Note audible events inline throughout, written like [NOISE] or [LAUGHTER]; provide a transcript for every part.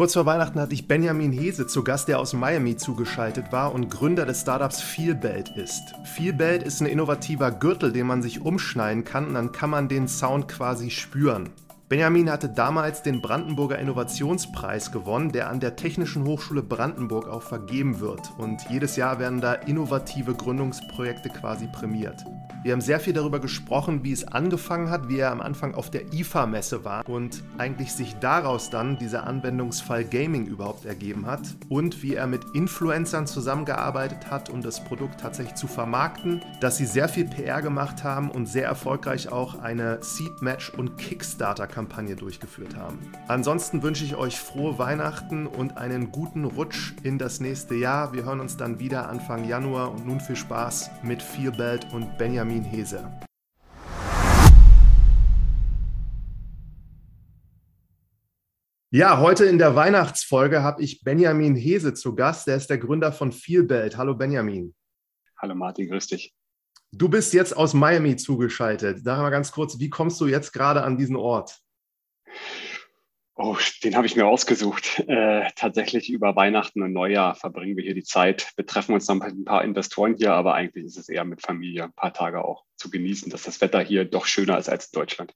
Kurz vor Weihnachten hatte ich Benjamin Hese zu Gast, der aus Miami zugeschaltet war und Gründer des Startups Feelbelt ist. Feelbelt ist ein innovativer Gürtel, den man sich umschneiden kann und dann kann man den Sound quasi spüren. Benjamin hatte damals den Brandenburger Innovationspreis gewonnen, der an der Technischen Hochschule Brandenburg auch vergeben wird. Und jedes Jahr werden da innovative Gründungsprojekte quasi prämiert. Wir haben sehr viel darüber gesprochen, wie es angefangen hat, wie er am Anfang auf der IFA-Messe war und eigentlich sich daraus dann dieser Anwendungsfall Gaming überhaupt ergeben hat und wie er mit Influencern zusammengearbeitet hat, um das Produkt tatsächlich zu vermarkten, dass sie sehr viel PR gemacht haben und sehr erfolgreich auch eine Seed Match und Kickstarter-Kampagne durchgeführt haben. Ansonsten wünsche ich euch frohe Weihnachten und einen guten Rutsch in das nächste Jahr. Wir hören uns dann wieder Anfang Januar und nun viel Spaß mit Feelbelt und Benjamin Benjamin Hese. Ja, heute in der Weihnachtsfolge habe ich Benjamin Hese zu Gast. Der ist der Gründer von Feelbelt. Hallo Benjamin. Hallo Martin, grüß dich. Du bist jetzt aus Miami zugeschaltet. Sag mal ganz kurz, wie kommst du jetzt gerade an diesen Ort? Oh, den habe ich mir ausgesucht. Äh, tatsächlich über Weihnachten und Neujahr verbringen wir hier die Zeit. Wir treffen uns dann mit ein paar Investoren hier, aber eigentlich ist es eher mit Familie ein paar Tage auch zu genießen, dass das Wetter hier doch schöner ist als in Deutschland.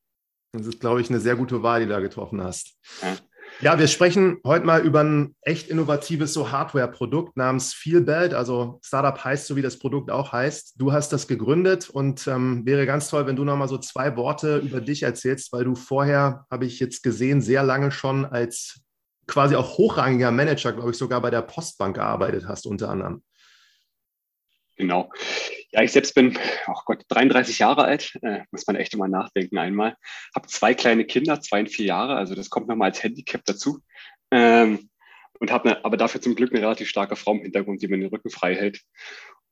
Das ist, glaube ich, eine sehr gute Wahl, die du da getroffen hast. Ja. Ja, wir sprechen heute mal über ein echt innovatives so Hardware-Produkt namens Feelbelt. Also Startup heißt so, wie das Produkt auch heißt. Du hast das gegründet und ähm, wäre ganz toll, wenn du noch mal so zwei Worte über dich erzählst, weil du vorher, habe ich jetzt gesehen, sehr lange schon als quasi auch hochrangiger Manager, glaube ich, sogar bei der Postbank gearbeitet hast, unter anderem. Genau. Ja, ich selbst bin, oh Gott, 33 Jahre alt, äh, muss man echt immer nachdenken einmal. Habe zwei kleine Kinder, zwei und vier Jahre, also das kommt nochmal als Handicap dazu. Ähm, und habe ne, aber dafür zum Glück eine relativ starke Frau im Hintergrund, die mir den Rücken frei hält.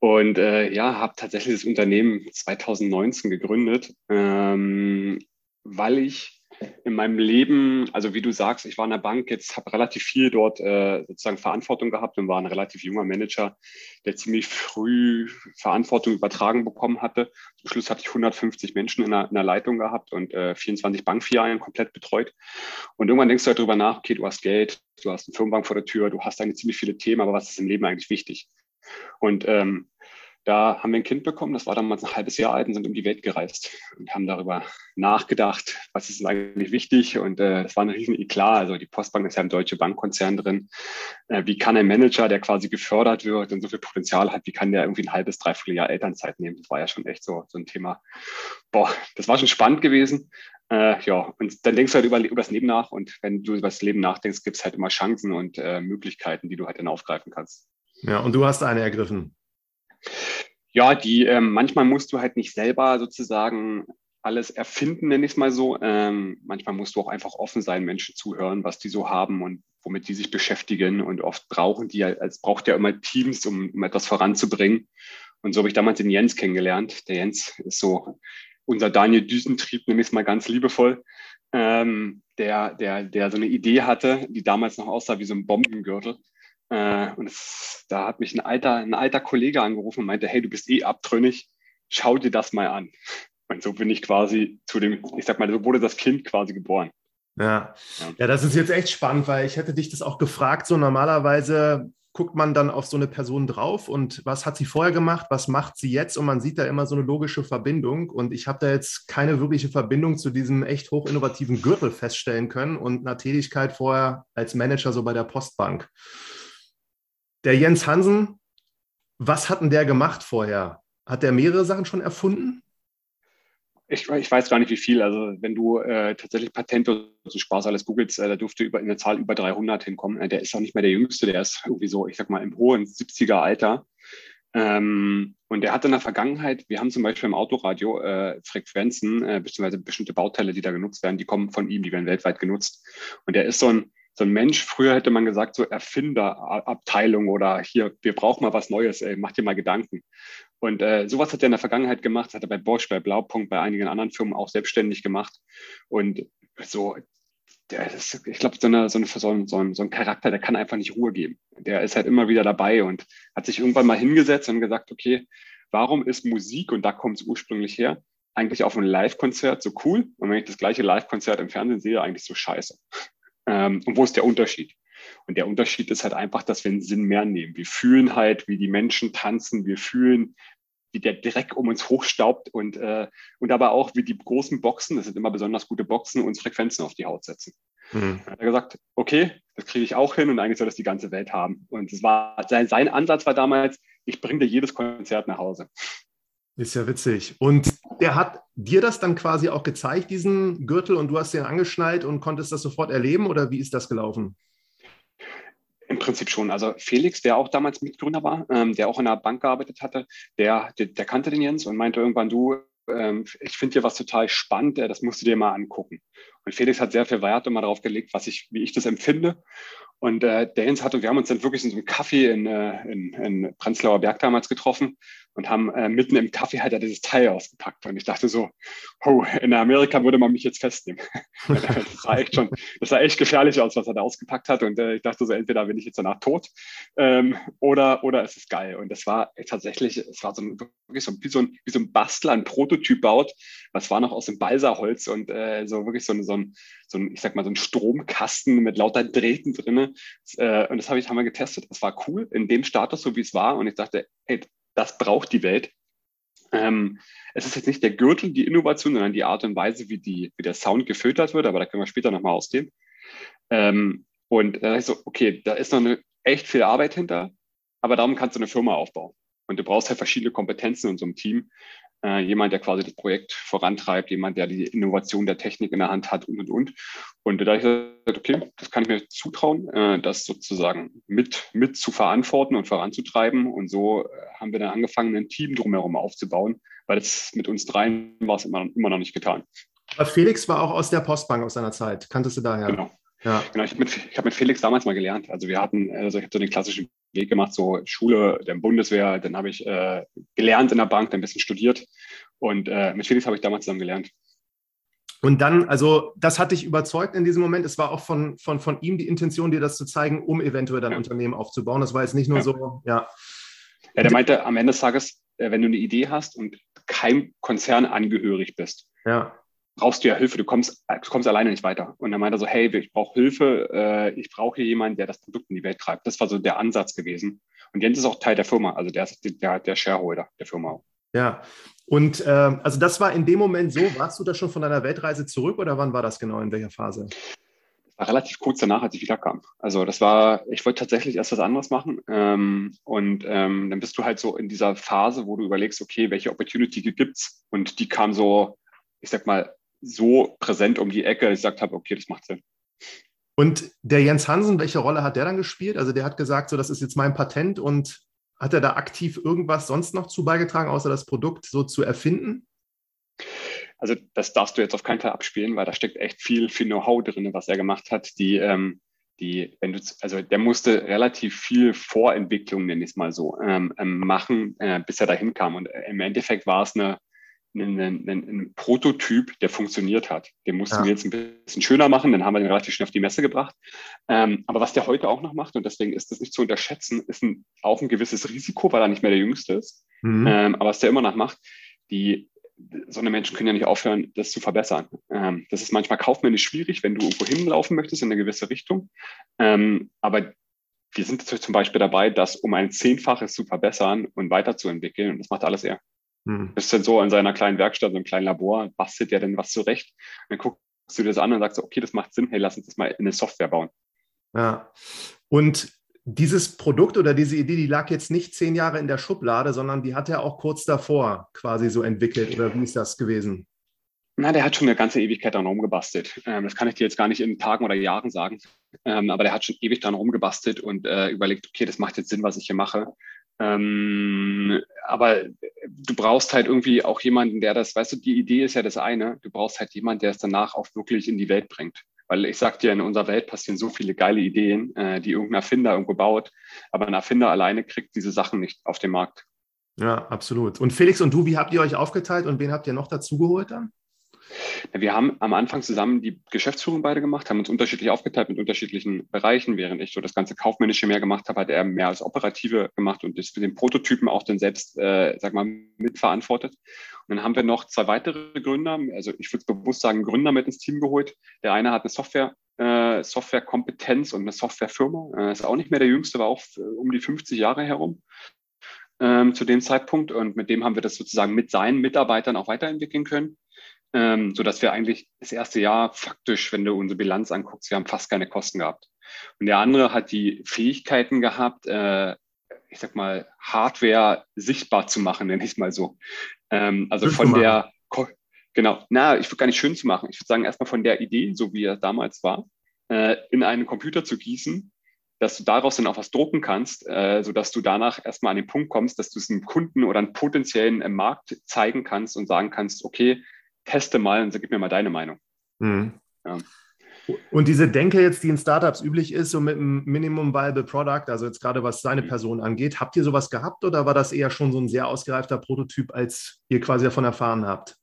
Und äh, ja, habe tatsächlich das Unternehmen 2019 gegründet, ähm, weil ich in meinem Leben, also wie du sagst, ich war in der Bank, jetzt habe relativ viel dort äh, sozusagen Verantwortung gehabt und war ein relativ junger Manager, der ziemlich früh Verantwortung übertragen bekommen hatte. Zum Schluss hatte ich 150 Menschen in der, in der Leitung gehabt und äh, 24 Bankfilialen komplett betreut. Und irgendwann denkst du halt darüber nach, okay, du hast Geld, du hast eine Firmenbank vor der Tür, du hast eigentlich ziemlich viele Themen, aber was ist im Leben eigentlich wichtig? Und ähm, da haben wir ein Kind bekommen, das war damals ein halbes Jahr alt und sind um die Welt gereist und haben darüber nachgedacht, was ist eigentlich wichtig. Und äh, es war ein riesen Eklat. Also die Postbank ist ja im deutsche Bankkonzern drin. Äh, wie kann ein Manager, der quasi gefördert wird und so viel Potenzial hat, wie kann der irgendwie ein halbes, dreiviertel Jahr Elternzeit nehmen? Das war ja schon echt so, so ein Thema. Boah, das war schon spannend gewesen. Äh, ja, und dann denkst du halt über, über das Leben nach. Und wenn du über das Leben nachdenkst, gibt es halt immer Chancen und äh, Möglichkeiten, die du halt dann aufgreifen kannst. Ja, und du hast eine ergriffen. Ja, die ähm, manchmal musst du halt nicht selber sozusagen alles erfinden, nenne ich es mal so. Ähm, manchmal musst du auch einfach offen sein, Menschen zuhören, was die so haben und womit die sich beschäftigen. Und oft brauchen die, es braucht ja immer Teams, um, um etwas voranzubringen. Und so habe ich damals den Jens kennengelernt. Der Jens ist so unser Daniel Düsentrieb, nenne ich es mal ganz liebevoll, ähm, der, der, der so eine Idee hatte, die damals noch aussah wie so ein Bombengürtel. Äh, und es, da hat mich ein alter, ein alter Kollege angerufen und meinte, hey, du bist eh abtrünnig, schau dir das mal an. Und so bin ich quasi zu dem, ich sag mal, so wurde das Kind quasi geboren. Ja. ja, das ist jetzt echt spannend, weil ich hätte dich das auch gefragt. So normalerweise guckt man dann auf so eine Person drauf und was hat sie vorher gemacht, was macht sie jetzt und man sieht da immer so eine logische Verbindung und ich habe da jetzt keine wirkliche Verbindung zu diesem echt hoch innovativen Gürtel feststellen können und einer Tätigkeit vorher als Manager so bei der Postbank. Der Jens Hansen, was hat denn der gemacht vorher? Hat der mehrere Sachen schon erfunden? Ich, ich weiß gar nicht, wie viel. Also wenn du äh, tatsächlich Patente so Spaß alles googelst, äh, da dürfte über, in der Zahl über 300 hinkommen. Äh, der ist auch nicht mehr der Jüngste, der ist irgendwie so, ich sag mal, im hohen 70er Alter. Ähm, und der hat in der Vergangenheit, wir haben zum Beispiel im Autoradio äh, Frequenzen, äh, beziehungsweise bestimmte Bauteile, die da genutzt werden, die kommen von ihm, die werden weltweit genutzt. Und der ist so ein, so ein Mensch, früher hätte man gesagt, so Erfinderabteilung oder hier, wir brauchen mal was Neues, ey, mach dir mal Gedanken. Und äh, sowas hat er in der Vergangenheit gemacht, hat er bei Bosch, bei Blaupunkt, bei einigen anderen Firmen auch selbstständig gemacht. Und so, ist, ich glaube, so, eine, so, eine, so, ein, so, ein, so ein Charakter, der kann einfach nicht Ruhe geben. Der ist halt immer wieder dabei und hat sich irgendwann mal hingesetzt und gesagt, okay, warum ist Musik, und da kommt es ursprünglich her, eigentlich auf einem Live-Konzert so cool und wenn ich das gleiche Live-Konzert im Fernsehen sehe, eigentlich so scheiße. Ähm, und wo ist der Unterschied? Und der Unterschied ist halt einfach, dass wir einen Sinn mehr nehmen. Wir fühlen halt, wie die Menschen tanzen, wir fühlen, wie der Dreck um uns hochstaubt und, äh, und aber auch, wie die großen Boxen, das sind immer besonders gute Boxen, uns Frequenzen auf die Haut setzen. Dann hat er gesagt, okay, das kriege ich auch hin und eigentlich soll das die ganze Welt haben. Und es war, sein, sein Ansatz war damals, ich bringe dir jedes Konzert nach Hause. Ist ja witzig. Und der hat dir das dann quasi auch gezeigt, diesen Gürtel, und du hast den angeschnallt und konntest das sofort erleben oder wie ist das gelaufen? Im Prinzip schon. Also Felix, der auch damals Mitgründer war, ähm, der auch in der Bank gearbeitet hatte, der, der, der kannte den Jens und meinte irgendwann, du, ähm, ich finde dir was total spannend, äh, das musst du dir mal angucken. Und Felix hat sehr viel Wert immer darauf gelegt, was ich, wie ich das empfinde. Und äh, der Jens hat, und wir haben uns dann wirklich in so einem Kaffee in, äh, in, in Prenzlauer Berg damals getroffen und haben äh, mitten im Kaffee halt dieses Teil ausgepackt. Und ich dachte so, oh, in Amerika würde man mich jetzt festnehmen. [LAUGHS] das sah echt schon, das sah echt gefährlich aus, was er da ausgepackt hat. Und äh, ich dachte so, entweder bin ich jetzt danach tot ähm, oder, oder es ist geil. Und das war tatsächlich, es war so ein, wirklich so, wie, so ein, wie so ein Bastler, ein Prototyp baut. Was war noch aus dem Balsaholz und äh, so wirklich so, ein, so, ein, so ein, ich sag mal, so ein Stromkasten mit lauter Drähten drinne. Äh, und das habe ich, haben wir getestet. Das war cool in dem Status, so wie es war. Und ich dachte, hey, das braucht die Welt. Ähm, es ist jetzt nicht der Gürtel, die Innovation, sondern die Art und Weise, wie, die, wie der Sound gefiltert wird, aber da können wir später nochmal ausgehen. Ähm, und da ist so, okay, da ist noch eine echt viel Arbeit hinter, aber darum kannst du eine Firma aufbauen. Und du brauchst halt verschiedene Kompetenzen in so einem Team äh, jemand, der quasi das Projekt vorantreibt, jemand, der die Innovation der Technik in der Hand hat und und und. Und da ich gesagt, okay, das kann ich mir zutrauen, äh, das sozusagen mit, mit zu verantworten und voranzutreiben. Und so äh, haben wir dann angefangen, ein Team drumherum aufzubauen, weil das mit uns dreien war es immer, immer noch nicht getan. Felix war auch aus der Postbank aus seiner Zeit. Kanntest du daher? Genau. Ja. Genau, ich habe mit, hab mit Felix damals mal gelernt. Also wir hatten, also ich habe so den klassischen Weg gemacht, so Schule, der Bundeswehr, dann habe ich äh, gelernt in der Bank, dann ein bisschen studiert und äh, mit Felix habe ich damals zusammen gelernt. Und dann, also das hat dich überzeugt in diesem Moment. Es war auch von, von, von ihm die Intention, dir das zu zeigen, um eventuell dein ja. Unternehmen aufzubauen. Das war jetzt nicht nur ja. so, ja. Ja, der meinte am Ende des Tages, äh, wenn du eine Idee hast und keinem Konzern angehörig bist, ja brauchst du ja Hilfe, du kommst, du kommst alleine nicht weiter. Und dann meinte er so, hey, ich brauche Hilfe, äh, ich brauche hier jemanden, der das Produkt in die Welt treibt. Das war so der Ansatz gewesen. Und Jens ist auch Teil der Firma, also der ist der, der Shareholder der Firma Ja, und äh, also das war in dem Moment so, warst du da schon von deiner Weltreise zurück oder wann war das genau, in welcher Phase? Das war relativ kurz danach, als ich wiederkam. Also das war, ich wollte tatsächlich erst was anderes machen. Ähm, und ähm, dann bist du halt so in dieser Phase, wo du überlegst, okay, welche Opportunity gibt es? Und die kam so, ich sag mal, so präsent um die Ecke, dass ich gesagt habe, okay, das macht Sinn. Und der Jens Hansen, welche Rolle hat der dann gespielt? Also der hat gesagt, so das ist jetzt mein Patent und hat er da aktiv irgendwas sonst noch zu beigetragen, außer das Produkt so zu erfinden? Also das darfst du jetzt auf keinen Fall abspielen, weil da steckt echt viel, viel Know-how drin, was er gemacht hat. Die, ähm, die, wenn du, also der musste relativ viel Vorentwicklung, nenne ich es mal so, ähm, ähm machen, äh, bis er dahin kam. Und im Endeffekt war es eine, einen, einen, einen Prototyp, der funktioniert hat. Den mussten ja. wir jetzt ein bisschen schöner machen, dann haben wir den relativ schnell auf die Messe gebracht. Ähm, aber was der heute auch noch macht, und deswegen ist das nicht zu unterschätzen, ist ein, auch ein gewisses Risiko, weil er nicht mehr der Jüngste ist. Mhm. Ähm, aber was der immer noch macht, die, so eine Menschen können ja nicht aufhören, das zu verbessern. Ähm, das ist manchmal kaufmännisch schwierig, wenn du irgendwo hinlaufen möchtest in eine gewisse Richtung. Ähm, aber wir sind zum Beispiel dabei, das um ein Zehnfaches zu verbessern und weiterzuentwickeln. Und das macht alles er. Hm. Ist dann so in seiner kleinen Werkstatt, so einem kleinen Labor, bastelt er denn was zurecht. Und dann guckst du dir das an und sagst, okay, das macht Sinn, hey, lass uns das mal in eine Software bauen. Ja. Und dieses Produkt oder diese Idee, die lag jetzt nicht zehn Jahre in der Schublade, sondern die hat er auch kurz davor quasi so entwickelt. Oder wie ist das gewesen? Na, der hat schon eine ganze Ewigkeit daran rumgebastelt. Ähm, das kann ich dir jetzt gar nicht in Tagen oder Jahren sagen. Ähm, aber der hat schon ewig daran rumgebastelt und äh, überlegt, okay, das macht jetzt Sinn, was ich hier mache. Ähm, aber du brauchst halt irgendwie auch jemanden, der das, weißt du, die Idee ist ja das eine, du brauchst halt jemanden, der es danach auch wirklich in die Welt bringt. Weil ich sag dir, in unserer Welt passieren so viele geile Ideen, äh, die irgendein Erfinder irgendwo baut, aber ein Erfinder alleine kriegt diese Sachen nicht auf den Markt. Ja, absolut. Und Felix und du, wie habt ihr euch aufgeteilt und wen habt ihr noch dazugeholt dann? Wir haben am Anfang zusammen die Geschäftsführung beide gemacht, haben uns unterschiedlich aufgeteilt mit unterschiedlichen Bereichen. Während ich so das ganze Kaufmännische mehr gemacht habe, hat er mehr als Operative gemacht und das mit den Prototypen auch dann selbst, äh, sag mal, mitverantwortet. Und dann haben wir noch zwei weitere Gründer, also ich würde bewusst sagen, Gründer mit ins Team geholt. Der eine hat eine Software, äh, Softwarekompetenz und eine Softwarefirma. Äh, ist auch nicht mehr der Jüngste, war auch äh, um die 50 Jahre herum ähm, zu dem Zeitpunkt. Und mit dem haben wir das sozusagen mit seinen Mitarbeitern auch weiterentwickeln können ähm, so dass wir eigentlich das erste Jahr faktisch, wenn du unsere Bilanz anguckst, wir haben fast keine Kosten gehabt. Und der andere hat die Fähigkeiten gehabt, äh, ich sag mal, Hardware sichtbar zu machen, [LAUGHS] nenne ich es mal so. Ähm, also schön von der, genau, na, ich würde gar nicht schön zu machen. Ich würde sagen, erstmal von der Idee, so wie er damals war, äh, in einen Computer zu gießen, dass du daraus dann auch was drucken kannst, äh, sodass du danach erstmal an den Punkt kommst, dass du es einem Kunden oder einem potenziellen im Markt zeigen kannst und sagen kannst, okay, teste mal und gib mir mal deine Meinung. Mhm. Ja. Und diese Denke jetzt, die in Startups üblich ist, so mit einem Minimum Viable Product, also jetzt gerade was seine mhm. Person angeht, habt ihr sowas gehabt oder war das eher schon so ein sehr ausgereifter Prototyp, als ihr quasi davon erfahren habt?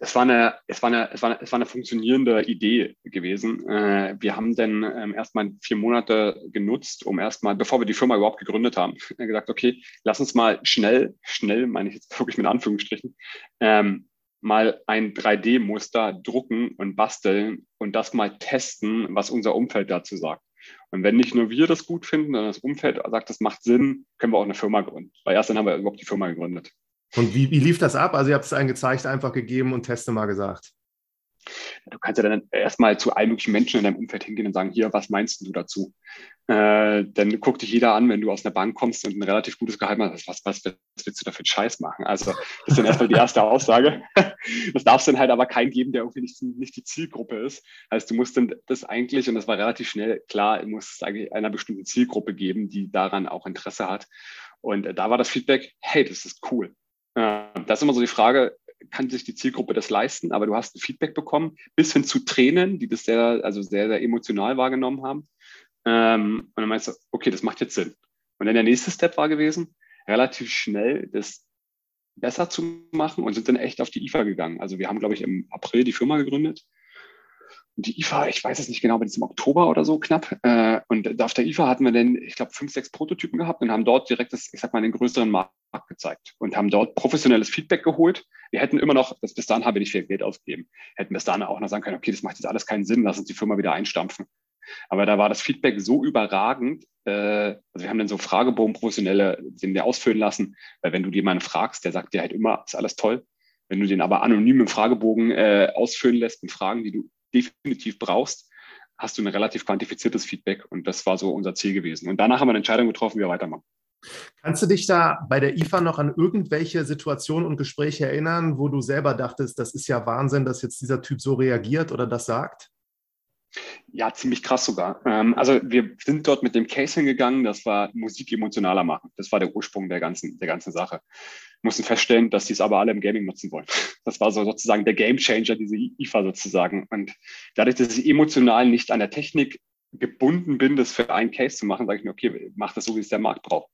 Es war eine, es war eine, es war eine, es war eine funktionierende Idee gewesen. Äh, wir haben dann ähm, erstmal vier Monate genutzt, um erstmal, bevor wir die Firma überhaupt gegründet haben, gesagt, okay, lass uns mal schnell, schnell, meine ich jetzt [LAUGHS] wirklich mit Anführungsstrichen, ähm, mal ein 3D-Muster drucken und basteln und das mal testen, was unser Umfeld dazu sagt. Und wenn nicht nur wir das gut finden, sondern das Umfeld sagt, das macht Sinn, können wir auch eine Firma gründen. Weil erst dann haben wir überhaupt die Firma gegründet. Und wie, wie lief das ab? Also ihr habt es einen gezeigt, einfach gegeben und Teste mal gesagt. Du kannst ja dann erstmal zu allen möglichen Menschen in deinem Umfeld hingehen und sagen, hier, was meinst du dazu? Äh, dann guckt dich jeder an, wenn du aus einer Bank kommst und ein relativ gutes Gehalt hast, was, was, was willst du da für einen Scheiß machen? Also das ist dann erstmal die erste Aussage. [LAUGHS] Das darf es dann halt aber keinen geben, der irgendwie nicht, nicht die Zielgruppe ist. Also du musst dann das eigentlich, und das war relativ schnell klar, muss es eigentlich einer bestimmten Zielgruppe geben, die daran auch Interesse hat. Und da war das Feedback, hey, das ist cool. Das ist immer so die Frage, kann sich die Zielgruppe das leisten? Aber du hast ein Feedback bekommen, bis hin zu Tränen, die das sehr, also sehr, sehr emotional wahrgenommen haben. Ähm, und dann meinst du, okay, das macht jetzt Sinn. Und dann der nächste Step war gewesen, relativ schnell das besser zu machen und sind dann echt auf die IFA gegangen. Also wir haben, glaube ich, im April die Firma gegründet die IFA, ich weiß es nicht genau, aber die ist im Oktober oder so knapp. Äh, und auf der IFA hatten wir dann, ich glaube, fünf, sechs Prototypen gehabt und haben dort direkt das, ich sag mal, den größeren Markt gezeigt und haben dort professionelles Feedback geholt. Wir hätten immer noch, das, bis dahin haben wir nicht viel Geld ausgegeben, hätten bis dahin auch noch sagen können, okay, das macht jetzt alles keinen Sinn, lass uns die Firma wieder einstampfen. Aber da war das Feedback so überragend. Äh, also wir haben dann so Fragebogen professionelle, den wir ausfüllen lassen, weil wenn du jemanden fragst, der sagt dir halt immer, ist alles toll. Wenn du den aber anonym im Fragebogen äh, ausfüllen lässt mit Fragen, die du definitiv brauchst, hast du ein relativ quantifiziertes Feedback. Und das war so unser Ziel gewesen. Und danach haben wir eine Entscheidung getroffen, wie wir weitermachen. Kannst du dich da bei der IFA noch an irgendwelche Situationen und Gespräche erinnern, wo du selber dachtest, das ist ja Wahnsinn, dass jetzt dieser Typ so reagiert oder das sagt? Ja, ziemlich krass sogar. Ähm, also wir sind dort mit dem Case hingegangen, das war Musik emotionaler machen. Das war der Ursprung der ganzen, der ganzen Sache. Wir mussten feststellen, dass die es aber alle im Gaming nutzen wollen. [LAUGHS] Das war so sozusagen der Game Changer, diese IFA sozusagen. Und dadurch, dass ich emotional nicht an der Technik gebunden bin, das für einen Case zu machen, sage ich mir, okay, mach das so, wie es der Markt braucht.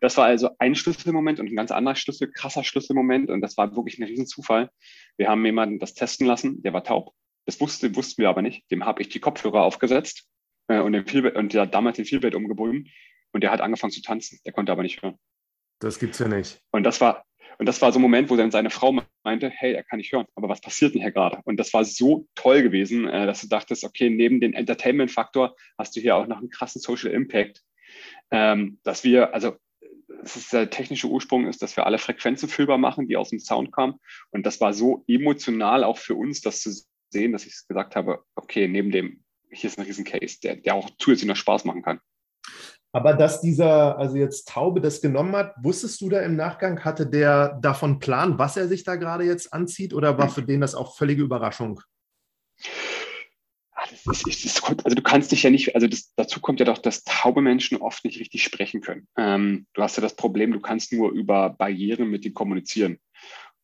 Das war also ein Schlüsselmoment und ein ganz anderer Schlüssel, krasser Schlüsselmoment. Und das war wirklich ein Riesenzufall. Wir haben jemanden das testen lassen, der war taub das wusste, wussten wir aber nicht. Dem habe ich die Kopfhörer aufgesetzt äh, und, den und der hat damals den Vielbild umgebunden und der hat angefangen zu tanzen. Der konnte aber nicht hören. Das gibt's ja nicht. Und das war, und das war so ein Moment, wo dann seine Frau meinte, hey, er kann nicht hören, aber was passiert denn hier gerade? Und das war so toll gewesen, äh, dass du dachtest, okay, neben dem Entertainment-Faktor hast du hier auch noch einen krassen Social Impact, ähm, dass wir, also das ist der technische Ursprung ist, dass wir alle Frequenzen fühlbar machen, die aus dem Sound kamen. Und das war so emotional auch für uns, das zu sehen, dass ich gesagt habe, okay, neben dem, hier ist ein Riesencase, der, der auch zusätzlich noch Spaß machen kann. Aber dass dieser, also jetzt Taube das genommen hat, wusstest du da im Nachgang, hatte der davon Plan, was er sich da gerade jetzt anzieht oder war hm. für den das auch völlige Überraschung? Ah, ist, ist, also du kannst dich ja nicht, also das, dazu kommt ja doch, dass taube Menschen oft nicht richtig sprechen können. Ähm, du hast ja das Problem, du kannst nur über Barrieren mit denen kommunizieren.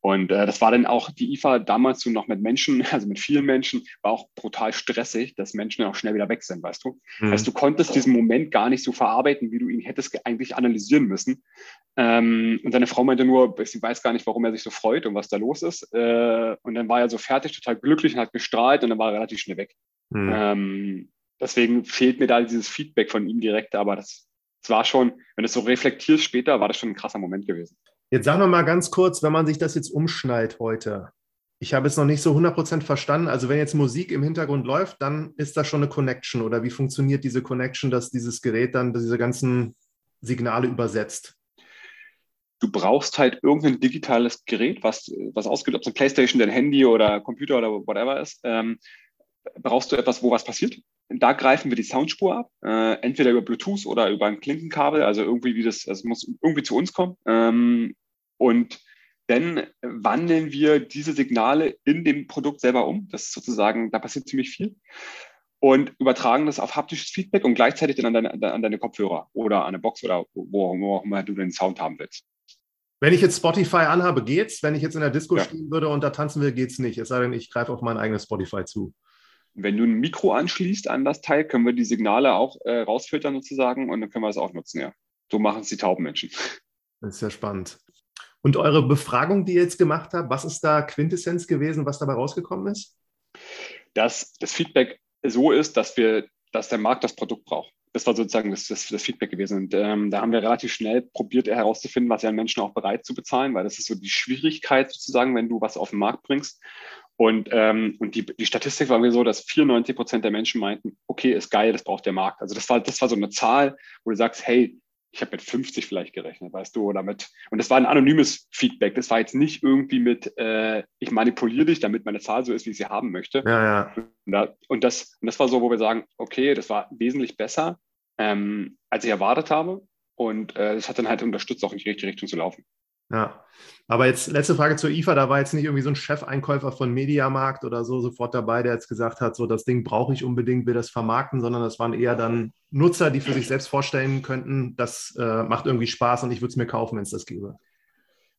Und äh, das war dann auch die IFA damals so noch mit Menschen, [LAUGHS] also mit vielen Menschen, war auch brutal stressig, dass Menschen dann auch schnell wieder weg sind, weißt du. Mhm. Also du konntest diesen Moment gar nicht so verarbeiten, wie du ihn hättest eigentlich analysieren müssen. Ähm, und seine Frau meinte nur, sie weiß gar nicht, warum er sich so freut und was da los ist. Äh, und dann war er so fertig, total glücklich und hat gestrahlt und dann war er relativ schnell weg. Mhm. Ähm, deswegen fehlt mir da dieses Feedback von ihm direkt, aber das, das war schon, wenn du es so reflektierst später, war das schon ein krasser Moment gewesen. Jetzt sag noch mal ganz kurz, wenn man sich das jetzt umschneidet heute. Ich habe es noch nicht so 100% verstanden. Also wenn jetzt Musik im Hintergrund läuft, dann ist da schon eine Connection oder wie funktioniert diese Connection, dass dieses Gerät dann diese ganzen Signale übersetzt? Du brauchst halt irgendein digitales Gerät, was, was ausgeht, ob es ein Playstation, dein Handy oder Computer oder whatever ist. Ähm, brauchst du etwas, wo was passiert. Da greifen wir die Soundspur ab, äh, entweder über Bluetooth oder über ein Klinkenkabel, also irgendwie wie das, also muss irgendwie zu uns kommen. Ähm, und dann wandeln wir diese Signale in dem Produkt selber um. Das ist sozusagen, da passiert ziemlich viel. Und übertragen das auf haptisches Feedback und gleichzeitig dann an deine, an deine Kopfhörer oder an eine Box oder wo, wo auch immer du den Sound haben willst. Wenn ich jetzt Spotify anhabe, geht's. Wenn ich jetzt in der Disco ja. stehen würde und da tanzen will, geht's nicht. Es sei denn, ich greife auf mein eigenes Spotify zu. Wenn du ein Mikro anschließt an das Teil, können wir die Signale auch äh, rausfiltern sozusagen und dann können wir das auch nutzen, ja. So machen es die Taubenmenschen. Das ist ja spannend. Und eure Befragung, die ihr jetzt gemacht habt, was ist da Quintessenz gewesen, was dabei rausgekommen ist? Dass das Feedback so ist, dass wir, dass der Markt das Produkt braucht. Das war sozusagen das, das, das Feedback gewesen. Und ähm, da haben wir relativ schnell probiert herauszufinden, was ja Menschen auch bereit zu bezahlen, weil das ist so die Schwierigkeit sozusagen, wenn du was auf den Markt bringst. Und, ähm, und die, die Statistik war mir so, dass 94 Prozent der Menschen meinten, okay, ist geil, das braucht der Markt. Also das war, das war so eine Zahl, wo du sagst, hey, ich habe mit 50 vielleicht gerechnet, weißt du, oder mit, und das war ein anonymes Feedback. Das war jetzt nicht irgendwie mit, äh, ich manipuliere dich, damit meine Zahl so ist, wie ich sie haben möchte. Ja, ja. Und, da, und, das, und das war so, wo wir sagen, okay, das war wesentlich besser, ähm, als ich erwartet habe. Und äh, das hat dann halt unterstützt, auch in die richtige Richtung zu laufen. Ja, aber jetzt letzte Frage zur IFA. Da war jetzt nicht irgendwie so ein Chefeinkäufer von Mediamarkt oder so sofort dabei, der jetzt gesagt hat, so das Ding brauche ich unbedingt, will das vermarkten, sondern das waren eher dann Nutzer, die für sich selbst vorstellen könnten, das äh, macht irgendwie Spaß und ich würde es mir kaufen, wenn es das gäbe.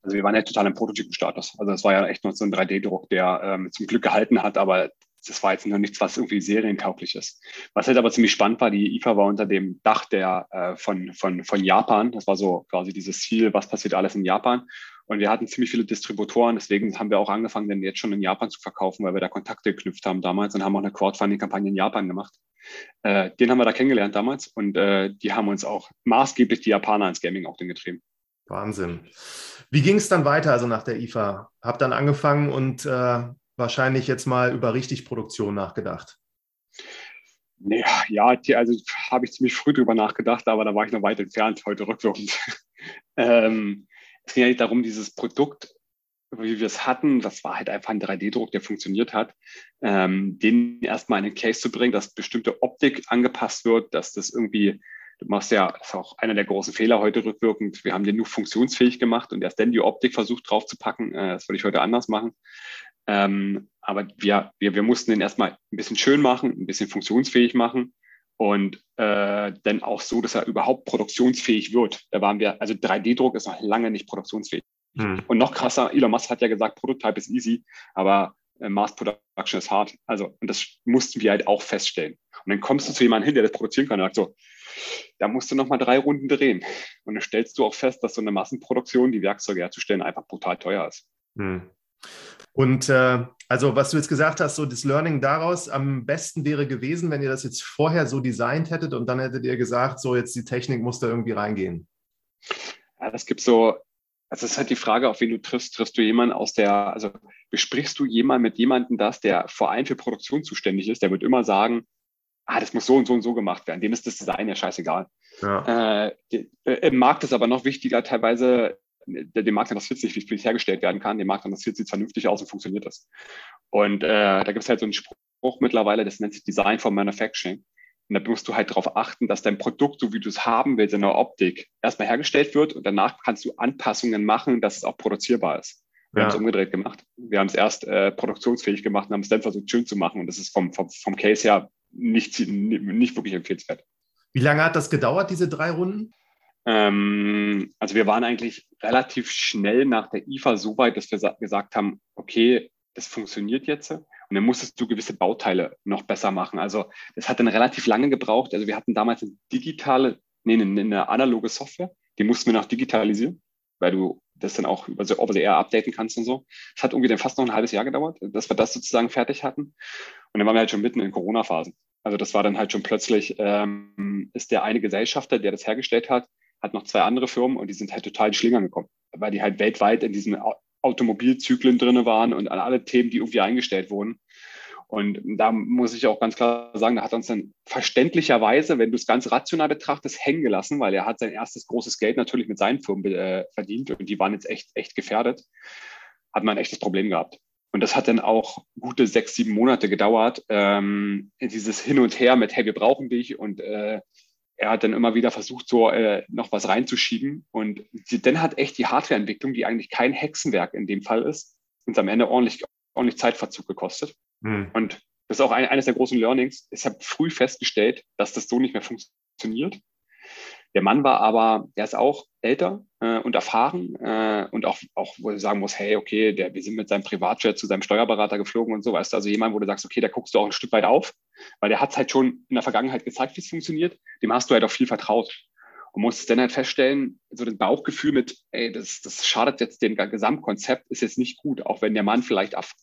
Also wir waren ja total im Prototypenstatus. Also das war ja echt nur so ein 3D-Druck, der ähm, zum Glück gehalten hat, aber das war jetzt noch nichts, was irgendwie serientauglich ist. Was halt aber ziemlich spannend war, die IFA war unter dem Dach der äh, von, von, von Japan. Das war so quasi dieses Ziel, was passiert alles in Japan. Und wir hatten ziemlich viele Distributoren, deswegen haben wir auch angefangen, den jetzt schon in Japan zu verkaufen, weil wir da Kontakte geknüpft haben damals und haben auch eine Crowdfunding-Kampagne in Japan gemacht. Äh, den haben wir da kennengelernt damals und äh, die haben uns auch maßgeblich die Japaner ins Gaming auch den getrieben. Wahnsinn. Wie ging es dann weiter, also nach der IFA? Hab dann angefangen und äh, wahrscheinlich jetzt mal über richtig Produktion nachgedacht. Ja, also habe ich ziemlich früh drüber nachgedacht, aber da war ich noch weit entfernt, heute rückwirkend. [LAUGHS] ähm, es ging ja nicht darum, dieses Produkt, wie wir es hatten, das war halt einfach ein 3D-Druck, der funktioniert hat, ähm, den erstmal in den Case zu bringen, dass bestimmte Optik angepasst wird, dass das irgendwie, du machst ja, das ist auch einer der großen Fehler heute rückwirkend, wir haben den nur funktionsfähig gemacht und erst dann die Optik versucht draufzupacken, äh, das würde ich heute anders machen. Ähm, aber wir, wir, wir mussten den erstmal ein bisschen schön machen, ein bisschen funktionsfähig machen und äh, dann auch so, dass er überhaupt produktionsfähig wird. Da waren wir, also 3D-Druck ist noch lange nicht produktionsfähig. Hm. Und noch krasser, Elon Musk hat ja gesagt, Prototype ist easy, aber äh, Mass Production ist hart. Also, und das mussten wir halt auch feststellen. Und dann kommst du zu jemandem hin, der das produzieren kann und sagt so, da musst du nochmal drei Runden drehen. Und dann stellst du auch fest, dass so eine Massenproduktion, die Werkzeuge herzustellen, einfach brutal teuer ist. Hm. Und äh, also, was du jetzt gesagt hast, so das Learning daraus, am besten wäre gewesen, wenn ihr das jetzt vorher so designt hättet und dann hättet ihr gesagt, so jetzt die Technik muss da irgendwie reingehen. Ja, das gibt so, also es ist halt die Frage, auf wen du triffst. Triffst du jemanden aus der, also besprichst du jemanden mit jemandem das, der vor allem für Produktion zuständig ist, der wird immer sagen, ah, das muss so und so und so gemacht werden. Dem ist das Design ja scheißegal. Ja. Äh, Im Markt ist aber noch wichtiger, teilweise dem Markt interessiert sich, wie viel hergestellt werden kann. Dem Markt interessiert, sieht vernünftig aus und funktioniert das. Und äh, da gibt es halt so einen Spruch mittlerweile, das nennt sich Design for Manufacturing. Und da musst du halt darauf achten, dass dein Produkt, so wie du es haben willst, in der Optik, erstmal hergestellt wird und danach kannst du Anpassungen machen, dass es auch produzierbar ist. Wir ja. haben es umgedreht gemacht. Wir haben es erst äh, produktionsfähig gemacht und haben es dann versucht, schön zu machen. Und das ist vom, vom, vom Case her nicht, nicht wirklich empfehlenswert. Wie lange hat das gedauert, diese drei Runden? Ähm, also wir waren eigentlich relativ schnell nach der IFA so weit, dass wir gesagt haben, okay, das funktioniert jetzt. Und dann musstest du gewisse Bauteile noch besser machen. Also das hat dann relativ lange gebraucht. Also wir hatten damals eine digitale, nee, eine analoge Software, die mussten wir noch digitalisieren, weil du das dann auch über so over the air updaten kannst und so. Es hat irgendwie dann fast noch ein halbes Jahr gedauert, dass wir das sozusagen fertig hatten. Und dann waren wir halt schon mitten in Corona-Phasen. Also das war dann halt schon plötzlich, ähm, ist der eine Gesellschafter, der das hergestellt hat, hat noch zwei andere Firmen und die sind halt total in Schlingern gekommen, weil die halt weltweit in diesen Automobilzyklen drin waren und an alle Themen, die irgendwie eingestellt wurden. Und da muss ich auch ganz klar sagen, da hat uns dann verständlicherweise, wenn du es ganz rational betrachtest, hängen gelassen, weil er hat sein erstes großes Geld natürlich mit seinen Firmen äh, verdient und die waren jetzt echt, echt gefährdet. Hat man ein echtes Problem gehabt. Und das hat dann auch gute sechs, sieben Monate gedauert. Ähm, dieses Hin und Her mit, hey, wir brauchen dich und äh, er hat dann immer wieder versucht, so äh, noch was reinzuschieben. Und sie, dann hat echt die Hardwareentwicklung, die eigentlich kein Hexenwerk in dem Fall ist, uns am Ende ordentlich, ordentlich Zeitverzug gekostet. Hm. Und das ist auch ein, eines der großen Learnings. Ich habe früh festgestellt, dass das so nicht mehr funktioniert. Der Mann war aber, der ist auch älter äh, und erfahren äh, und auch, auch, wo er sagen muss, hey, okay, der, wir sind mit seinem Privatjet zu seinem Steuerberater geflogen und so, weißt du, also jemand, wo du sagst, okay, da guckst du auch ein Stück weit auf, weil der hat es halt schon in der Vergangenheit gezeigt, wie es funktioniert, dem hast du halt auch viel vertraut und musstest dann halt feststellen, so das Bauchgefühl mit, ey, das, das schadet jetzt dem Gesamtkonzept, ist jetzt nicht gut, auch wenn der Mann vielleicht erf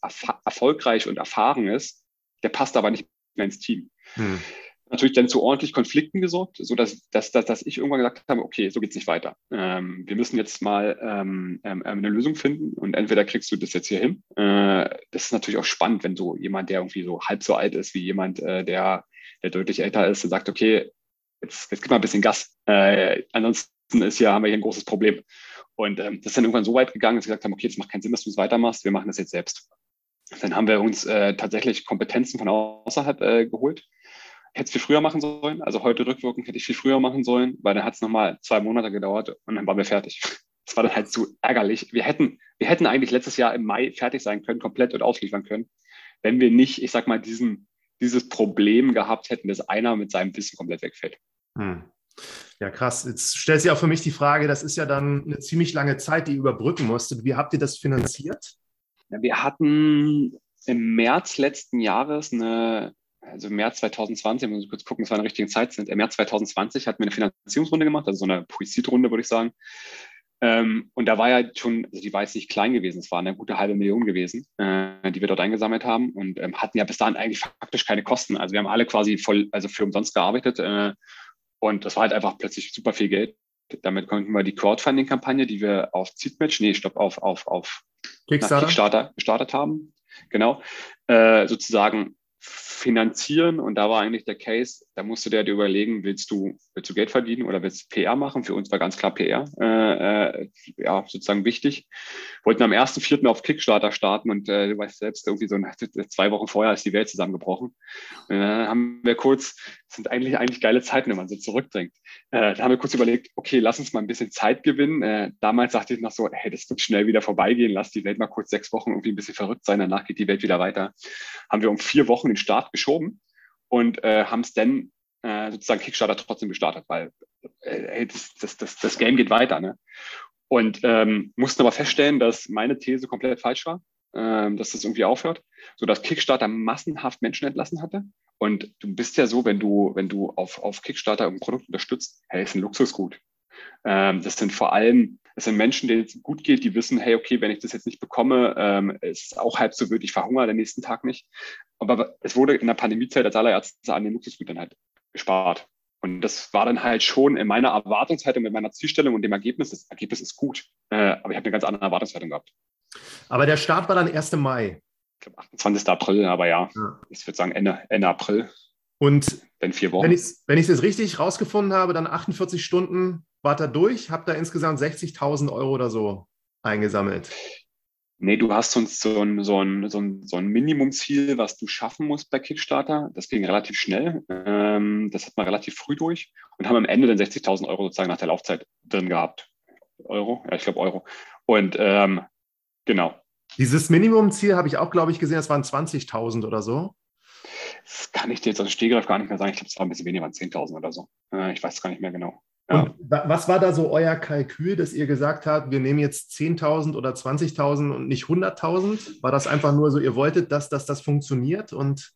erfolgreich und erfahren ist, der passt aber nicht mehr ins Team. Hm natürlich dann zu ordentlich Konflikten gesorgt, so dass, dass, dass, dass ich irgendwann gesagt habe, okay, so geht's nicht weiter. Ähm, wir müssen jetzt mal ähm, ähm, eine Lösung finden und entweder kriegst du das jetzt hier hin. Äh, das ist natürlich auch spannend, wenn so jemand, der irgendwie so halb so alt ist wie jemand, äh, der, der deutlich älter ist, sagt, okay, jetzt, jetzt gib mal ein bisschen Gas. Äh, ansonsten ist hier, haben wir hier ein großes Problem. Und ähm, das ist dann irgendwann so weit gegangen, dass wir gesagt haben, okay, es macht keinen Sinn, dass du es weitermachst, wir machen das jetzt selbst. Dann haben wir uns äh, tatsächlich Kompetenzen von außerhalb äh, geholt hätte es viel früher machen sollen. Also heute rückwirkend hätte ich viel früher machen sollen, weil dann hat es nochmal zwei Monate gedauert und dann waren wir fertig. [LAUGHS] Das war dann halt zu ärgerlich. Wir hätten, wir hätten eigentlich letztes Jahr im Mai fertig sein können, komplett und ausliefern können, wenn wir nicht, ich sag mal, diesen, dieses Problem gehabt hätten, dass einer mit seinem Wissen komplett wegfällt. Hm. Ja, krass. Jetzt stellt sich auch für mich die Frage, das ist ja dann eine ziemlich lange Zeit, die ihr überbrücken musstet. Wie habt ihr das finanziert? Ja, wir hatten im März letzten Jahres eine also im März 2020, muss ich kurz gucken, es war eine richtige Zeit sind. Im März 2020 hatten wir eine Finanzierungsrunde gemacht, also so eine Poesie-Runde, würde ich sagen. Ähm, und da war ja schon, also die war jetzt nicht klein gewesen, es war eine gute halbe Million gewesen, äh, die wir dort eingesammelt haben und ähm, hatten ja bis dahin eigentlich faktisch keine Kosten. Also wir haben alle quasi voll, also für umsonst gearbeitet äh, und das war halt einfach plötzlich super viel Geld. Damit konnten wir die Crowdfunding-Kampagne, die wir auf Seedmatch, nee, stopp, auf, auf, auf Kickstarter, Kickstarter gestartet haben, genau, äh, sozusagen finanzieren. Und da war eigentlich der Case, da musst du dir überlegen, willst du, willst du Geld verdienen oder willst du PR machen? Für uns war ganz klar PR, äh, äh, ja, sozusagen wichtig. Wollten am 1.4. auf Kickstarter starten und äh, du weißt selbst, irgendwie so [LAUGHS] zwei Wochen vorher ist die Welt zusammengebrochen. Und dann haben wir kurz, das sind eigentlich, eigentlich geile Zeiten, wenn man so zurückdenkt. Äh, da haben wir kurz überlegt, okay, lass uns mal ein bisschen Zeit gewinnen. Äh, damals dachte ich noch so, hey, das wird schnell wieder vorbeigehen, lass die Welt mal kurz sechs Wochen irgendwie ein bisschen verrückt sein, danach geht die Welt wieder weiter. Haben wir um vier Wochen den Start geschoben und äh, haben es dann äh, sozusagen Kickstarter trotzdem gestartet, weil äh, das, das, das, das Game geht weiter. Ne? Und ähm, mussten aber feststellen, dass meine These komplett falsch war, ähm, dass das irgendwie aufhört, so dass Kickstarter massenhaft Menschen entlassen hatte. Und du bist ja so, wenn du, wenn du auf, auf Kickstarter ein Produkt unterstützt, hey, ist ein Luxusgut. Ähm, das sind vor allem, das sind Menschen, denen es gut geht, die wissen, hey, okay, wenn ich das jetzt nicht bekomme, ähm, ist auch halb so wild, ich verhungere den nächsten Tag nicht. Aber es wurde in der Pandemiezeit als allererstes an den Luxusgütern halt gespart. Und das war dann halt schon in meiner Erwartungshaltung, mit meiner Zielstellung und dem Ergebnis. Das Ergebnis ist gut. Äh, aber ich habe eine ganz andere Erwartungshaltung gehabt. Aber der Start war dann 1. Mai. Ich glaube 28. April, aber ja, ja. ich würde sagen Ende, Ende April. Und vier Wochen. Wenn ich es jetzt richtig rausgefunden habe, dann 48 Stunden war da durch, habe da insgesamt 60.000 Euro oder so eingesammelt. Nee, du hast sonst so ein, so ein, so ein, so ein Minimumziel, was du schaffen musst bei Kickstarter. Das ging relativ schnell. Ähm, das hat man relativ früh durch und haben am Ende dann 60.000 Euro sozusagen nach der Laufzeit drin gehabt. Euro? Ja, ich glaube Euro. Und ähm, genau. Dieses Minimumziel habe ich auch, glaube ich, gesehen, das waren 20.000 oder so. Das kann ich dir jetzt aus dem Stehgreif gar nicht mehr sagen. Ich glaube, es war ein bisschen weniger, waren 10.000 oder so. Äh, ich weiß es gar nicht mehr genau. Ja. Und was war da so euer Kalkül, dass ihr gesagt habt, wir nehmen jetzt 10.000 oder 20.000 und nicht 100.000? War das einfach nur so, ihr wolltet, dass, dass das funktioniert und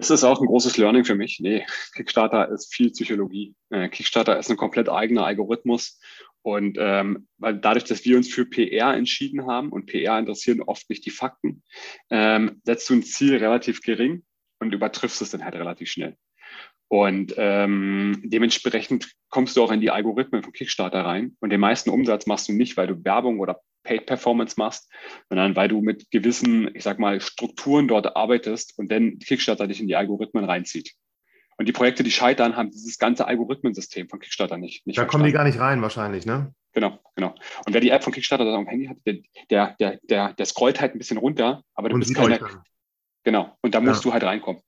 es ist auch ein großes Learning für mich. Nee, Kickstarter ist viel Psychologie. Äh, Kickstarter ist ein komplett eigener Algorithmus. Und ähm, weil dadurch, dass wir uns für PR entschieden haben und PR interessieren oft nicht die Fakten, ähm, setzt du ein Ziel relativ gering und übertriffst es dann halt relativ schnell. Und ähm, dementsprechend kommst du auch in die Algorithmen von Kickstarter rein. Und den meisten Umsatz machst du nicht, weil du Werbung oder Paid Performance machst, sondern weil du mit gewissen, ich sag mal, Strukturen dort arbeitest und dann Kickstarter dich in die Algorithmen reinzieht. Und die Projekte, die scheitern, haben dieses ganze Algorithmensystem von Kickstarter nicht. nicht da verstanden. kommen die gar nicht rein wahrscheinlich, ne? Genau, genau. Und wer die App von Kickstarter auf dem Handy hat, der, der, der, der scrollt halt ein bisschen runter, aber du und bist keine. Genau. Und da musst ja. du halt reinkommen.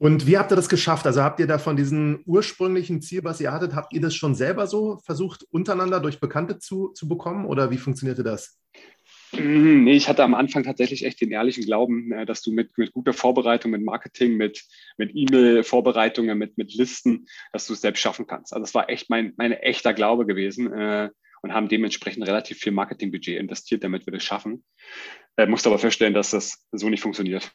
Und wie habt ihr das geschafft? Also habt ihr da von diesem ursprünglichen Ziel, was ihr hattet, habt ihr das schon selber so versucht, untereinander durch Bekannte zu, zu bekommen oder wie funktionierte das? Mhm, nee, ich hatte am Anfang tatsächlich echt den ehrlichen Glauben, äh, dass du mit, mit guter Vorbereitung, mit Marketing, mit, mit E-Mail-Vorbereitungen, mit, mit Listen, dass du es selbst schaffen kannst. Also das war echt mein, mein echter Glaube gewesen äh, und haben dementsprechend relativ viel Marketingbudget investiert, damit wir das schaffen. Äh, musste aber feststellen, dass das so nicht funktioniert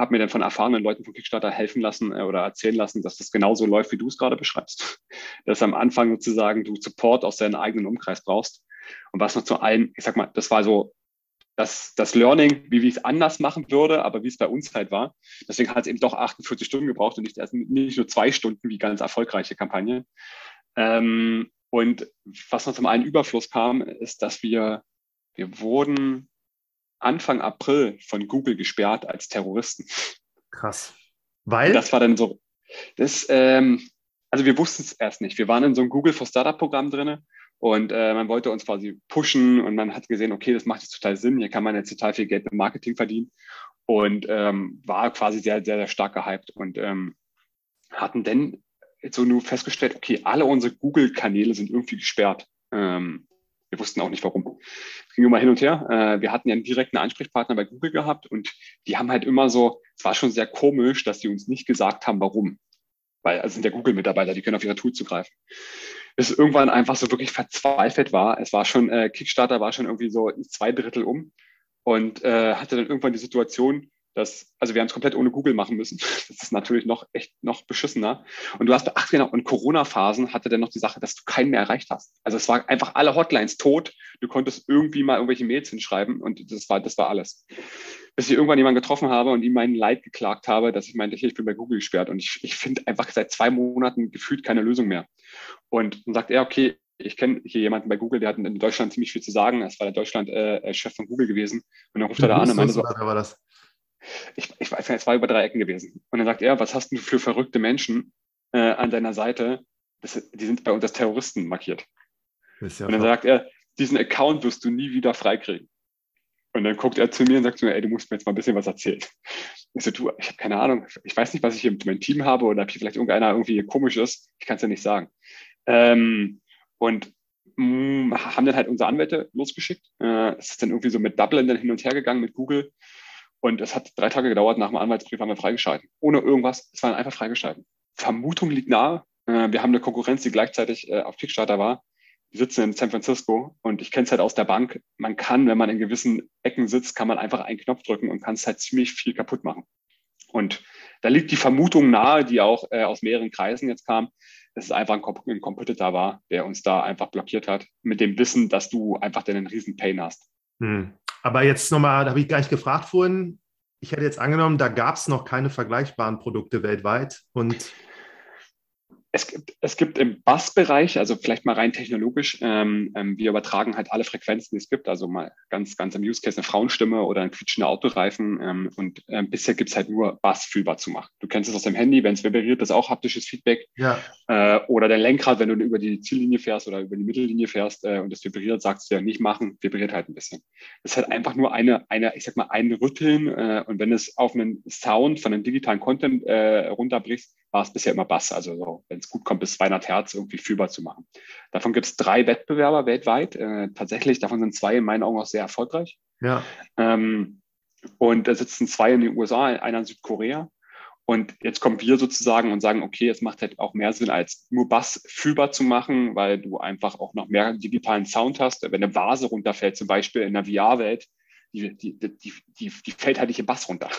habe mir dann von erfahrenen Leuten von Kickstarter helfen lassen äh, oder erzählen lassen, dass das genauso läuft, wie du es gerade beschreibst. [LAUGHS] Dass am Anfang sozusagen du Support aus deinem eigenen Umkreis brauchst. Und was noch zu allen, ich sag mal, das war so das, das Learning, wie ich es anders machen würde, aber wie es bei uns halt war. Deswegen hat es eben doch 48 Stunden gebraucht und nicht, erst, nicht nur zwei Stunden wie ganz erfolgreiche Kampagne. Ähm, und was noch zum einen Überfluss kam, ist, dass wir, wir wurden Anfang April von Google gesperrt als Terroristen. Krass. Weil? Das war dann so, das, ähm, also wir wussten es erst nicht. Wir waren in so einem Google for Startup Programm drin und äh, man wollte uns quasi pushen und man hat gesehen, okay, das macht jetzt total Sinn. Hier kann man jetzt total viel Geld mit Marketing verdienen und ähm, war quasi sehr, sehr, sehr stark gehypt und ähm, hatten dann so nur festgestellt, okay, alle unsere Google-Kanäle sind irgendwie gesperrt. Ähm, wir wussten auch nicht warum. Es ging immer hin und her. Äh, wir hatten ja einen direkten Ansprechpartner bei Google gehabt und die haben halt immer so, es war schon sehr komisch, dass die uns nicht gesagt haben, warum. Weil also sind ja Google-Mitarbeiter, die können auf ihre Tools zugreifen. Bis irgendwann einfach so wirklich verzweifelt war. Es war schon, äh, Kickstarter war schon irgendwie so zwei Drittel um und äh, hatte dann irgendwann die Situation, das, also wir haben es komplett ohne Google machen müssen. [LAUGHS] Das ist natürlich noch echt noch beschissener. Und du hast, ach genau, und Corona-Phasen hatte dann noch die Sache, dass du keinen mehr erreicht hast. Also es war einfach alle Hotlines tot. Du konntest irgendwie mal irgendwelche Mails hinschreiben und das war, das war alles. Bis ich irgendwann jemanden getroffen habe und ihm meinen Leid geklagt habe, dass ich meinte, hier, ich bin bei Google gesperrt und ich, ich finde einfach seit zwei Monaten gefühlt keine Lösung mehr. Und dann sagt er, okay, ich kenne hier jemanden bei Google, der hat in Deutschland ziemlich viel zu sagen. Das war der Deutschland-Chef äh, von Google gewesen. Und dann ruft er da an und meinte so, war das? Ich, ich weiß nicht, es war über drei Ecken gewesen. Und dann sagt er, was hast du für verrückte Menschen äh, an deiner Seite? Das, die sind bei uns als Terroristen markiert. Ja und dann sagt er, diesen Account wirst du nie wieder freikriegen. Und dann guckt er zu mir und sagt zu mir, ey, du musst mir jetzt mal ein bisschen was erzählen. Ich so, du, ich habe keine Ahnung, ich weiß nicht, was ich hier mit meinem Team habe oder ob hier vielleicht irgendeiner irgendwie komisch ist. Ich kann es ja nicht sagen. Ähm, und mh, mm, haben dann halt unsere Anwälte losgeschickt. Äh, es ist dann irgendwie so mit Dublin dann hin und her gegangen mit Google. Und es hat drei Tage gedauert, nach dem Anwaltsbrief haben wir freigeschalten. Ohne irgendwas, es war einfach freigeschalten. Vermutung liegt nahe. Äh, wir haben eine Konkurrenz, die gleichzeitig äh, auf Kickstarter war. Die sitzen in San Francisco und ich kenne es halt aus der Bank. Man kann, wenn man in gewissen Ecken sitzt, kann man einfach einen Knopf drücken und kann es halt ziemlich viel kaputt machen. Und da liegt die Vermutung nahe, die auch äh, aus mehreren Kreisen jetzt kam, dass es einfach ein, ein Competitor war, der uns da einfach blockiert hat, mit dem Wissen, dass du einfach einen riesen Pain hast. Hm. Aber jetzt nochmal, da habe ich gleich gefragt vorhin, ich hätte jetzt angenommen, da gab es noch keine vergleichbaren Produkte weltweit. Und es gibt, es gibt im Bassbereich, also vielleicht mal rein technologisch, ähm, ähm, wir übertragen halt alle Frequenzen, die es gibt. Also mal ganz, ganz im Use Case eine Frauenstimme oder ein quietschender Autoreifen. Ähm, und ähm, bisher gibt es halt nur Bass fühlbar zu machen. Du kennst es aus dem Handy, wenn es vibriert, das ist auch haptisches Feedback. Ja. Äh, oder dein Lenkrad, wenn du über die Ziellinie fährst oder über die Mittellinie fährst äh, und das vibriert, sagst du ja nicht machen, vibriert halt ein bisschen. Das ist halt einfach nur eine, eine ich sag mal, ein Rütteln. Äh, und wenn es auf einen Sound von einem digitalen Content äh, runterbrichst, war es bisher immer Bass. Also so, wenn es gut kommt, bis 200 Hertz irgendwie fühlbar zu machen. Davon gibt es drei Wettbewerber weltweit. Äh, tatsächlich, davon sind zwei in meinen Augen auch sehr erfolgreich. Ja. Ähm, und da sitzen zwei in den USA, einer in Südkorea. Und jetzt kommen wir sozusagen und sagen, okay, es macht halt auch mehr Sinn, als nur Bass fühlbar zu machen, weil du einfach auch noch mehr digitalen Sound hast. Wenn eine Vase runterfällt, zum Beispiel in der VR-Welt, die, die, die, die, die fällt halt nicht im Bass runter.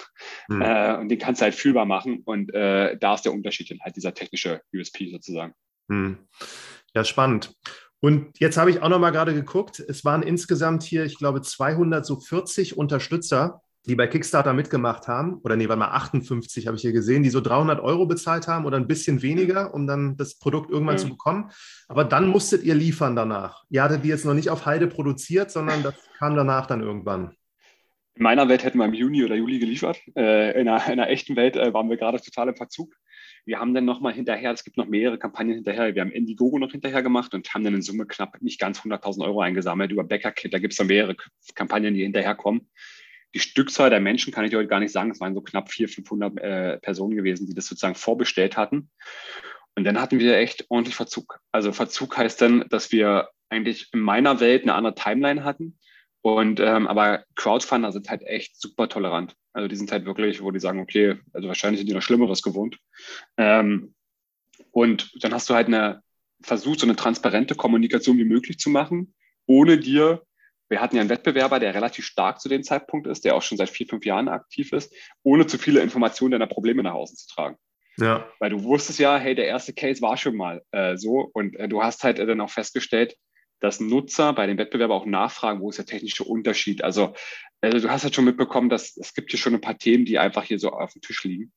Mhm. Äh, und den kannst du halt fühlbar machen. Und äh, da ist der Unterschied dann halt dieser technische USP sozusagen. Mhm. Ja, spannend. Und jetzt habe ich auch noch mal gerade geguckt. Es waren insgesamt hier, ich glaube, 240 Unterstützer, die bei Kickstarter mitgemacht haben. Oder nee, warte mal, 58 habe ich hier gesehen, die so 300 Euro bezahlt haben oder ein bisschen weniger, um dann das Produkt irgendwann mhm. zu bekommen. Aber dann musstet ihr liefern danach. Ihr hattet die jetzt noch nicht auf Heide produziert, sondern das kam danach dann irgendwann. In meiner Welt hätten wir im Juni oder Juli geliefert. Äh, in, einer, in, einer, echten Welt äh, waren wir gerade total im Verzug. Wir haben dann nochmal hinterher, es gibt noch mehrere Kampagnen hinterher, wir haben Indiegogo noch hinterher gemacht und haben dann in Summe knapp nicht ganz 100.000 Euro eingesammelt über Bäckerkit. Da gibt es noch mehrere Kampagnen, die hinterherkommen. Die Stückzahl der Menschen kann ich heute gar nicht sagen. Es waren so knapp 400, 500 äh, Personen gewesen, die das sozusagen vorbestellt hatten. Und dann hatten wir echt ordentlich Verzug. Also Verzug heißt dann, dass wir eigentlich in meiner Welt eine andere Timeline hatten. Und ähm, aber Crowdfunder sind halt echt super tolerant. Also die sind halt wirklich, wo die sagen, okay, also wahrscheinlich sind die noch Schlimmeres gewohnt. Ähm, und dann hast du halt eine versucht, so eine transparente Kommunikation wie möglich zu machen, ohne dir, wir hatten ja einen Wettbewerber, der relativ stark zu dem Zeitpunkt ist, der auch schon seit vier, fünf Jahren aktiv ist, ohne zu viele Informationen deiner Probleme nach außen zu tragen. Ja. Weil du wusstest ja, hey, der erste Case war schon mal äh, so und äh, du hast halt äh, dann auch festgestellt, dass Nutzer bei den Wettbewerbern auch nachfragen, wo ist der technische Unterschied. Also, also du hast halt schon mitbekommen, dass es gibt hier schon ein paar Themen, die einfach hier so auf dem Tisch liegen.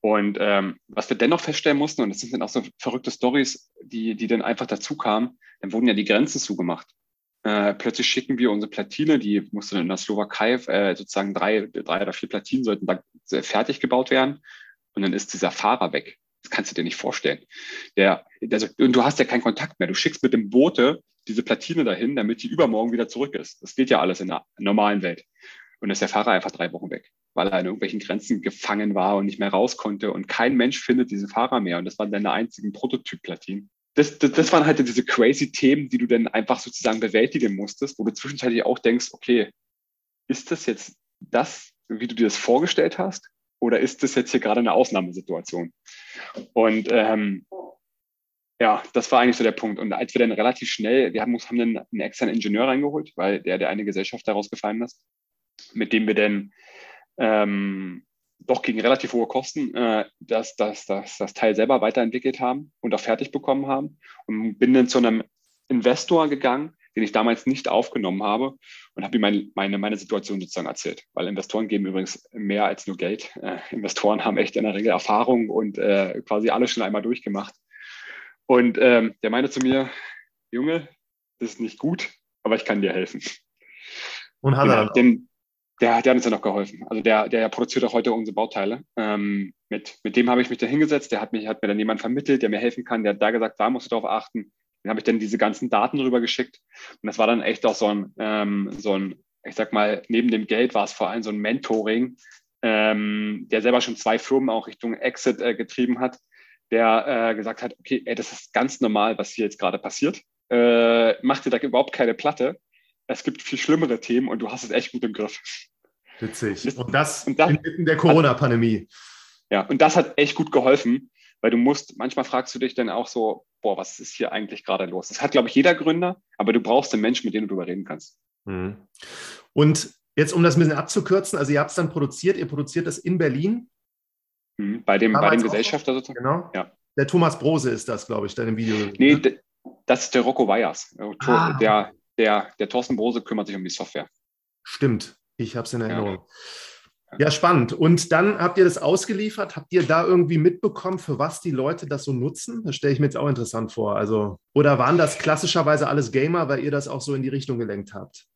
Und ähm, was wir dennoch feststellen mussten, und das sind dann auch so verrückte Stories, die, die dann einfach dazu kamen, dann wurden ja die Grenzen zugemacht. Äh, plötzlich schicken wir unsere Platine, die musste in der Slowakei, äh, sozusagen drei, drei oder vier Platinen sollten da fertig gebaut werden. Und dann ist dieser Fahrer weg. Das kannst du dir nicht vorstellen. Der, also, und du hast ja keinen Kontakt mehr. Du schickst mit dem Boote diese Platine dahin, damit die übermorgen wieder zurück ist. Das geht ja alles in der normalen Welt. Und ist der Fahrer einfach drei Wochen weg, weil er in irgendwelchen Grenzen gefangen war und nicht mehr raus konnte. Und kein Mensch findet diesen Fahrer mehr. Und das waren deine einzigen Prototyp-Platinen. Das, das, das waren halt diese crazy Themen, die du dann einfach sozusagen bewältigen musstest, wo du zwischenzeitlich auch denkst, okay, ist das jetzt das, wie du dir das vorgestellt hast? Oder ist das jetzt hier gerade eine Ausnahmesituation? Und ähm, ja, das war eigentlich so der Punkt. Und als wir dann relativ schnell, wir haben, haben dann einen externen Ingenieur reingeholt, weil der, der eine Gesellschaft daraus gefallen ist, mit dem wir dann ähm, doch gegen relativ hohe Kosten äh, das, das, das, das Teil selber weiterentwickelt haben und auch fertig bekommen haben. Und bin dann zu einem Investor gegangen, den ich damals nicht aufgenommen habe und habe ihm meine, meine, meine Situation sozusagen erzählt. Weil Investoren geben übrigens mehr als nur Geld. Äh, Investoren haben echt in der Regel Erfahrung und äh, quasi alles schon einmal durchgemacht. Und ähm, der meinte zu mir, Junge, das ist nicht gut, aber ich kann dir helfen. Und hat er den, der, der hat uns ja noch geholfen. Also der, der produziert auch heute unsere Bauteile. Ähm, mit, mit dem habe ich mich da hingesetzt, der hat, mich, hat mir dann jemand vermittelt, der mir helfen kann, der hat da gesagt, da musst du darauf achten. Dann habe ich dann diese ganzen Daten rüber geschickt. Und das war dann echt auch so ein, ähm, so ein, ich sag mal, neben dem Geld war es vor allem so ein Mentoring, ähm, der selber schon zwei Firmen auch Richtung Exit äh, getrieben hat der äh, gesagt hat, okay, ey, das ist ganz normal, was hier jetzt gerade passiert. Äh, mach dir da überhaupt keine Platte. Es gibt viel schlimmere Themen und du hast es echt gut im Griff. Witzig. Und das, und das inmitten der Corona-Pandemie. Ja, und das hat echt gut geholfen, weil du musst, manchmal fragst du dich dann auch so, boah, was ist hier eigentlich gerade los? Das hat, glaube ich, jeder Gründer, aber du brauchst einen Menschen, mit dem du darüber reden kannst. Mhm. Und jetzt, um das ein bisschen abzukürzen, also ihr habt es dann produziert, ihr produziert das in Berlin Mhm. Bei dem, bei dem Gesellschafter sozusagen? Genau. Ja. Der Thomas Brose ist das, glaube ich, der im Video. Nee, ne? das ist der Rocco Weyers. Äh, ah. Der, der, der Thorsten Brose kümmert sich um die Software. Stimmt, ich habe es in Erinnerung. Ja. Ja, spannend. Und dann habt ihr das ausgeliefert. Habt ihr da irgendwie mitbekommen, für was die Leute das so nutzen? Das stelle ich mir jetzt auch interessant vor. Also, oder waren das klassischerweise alles Gamer, weil ihr das auch so in die Richtung gelenkt habt?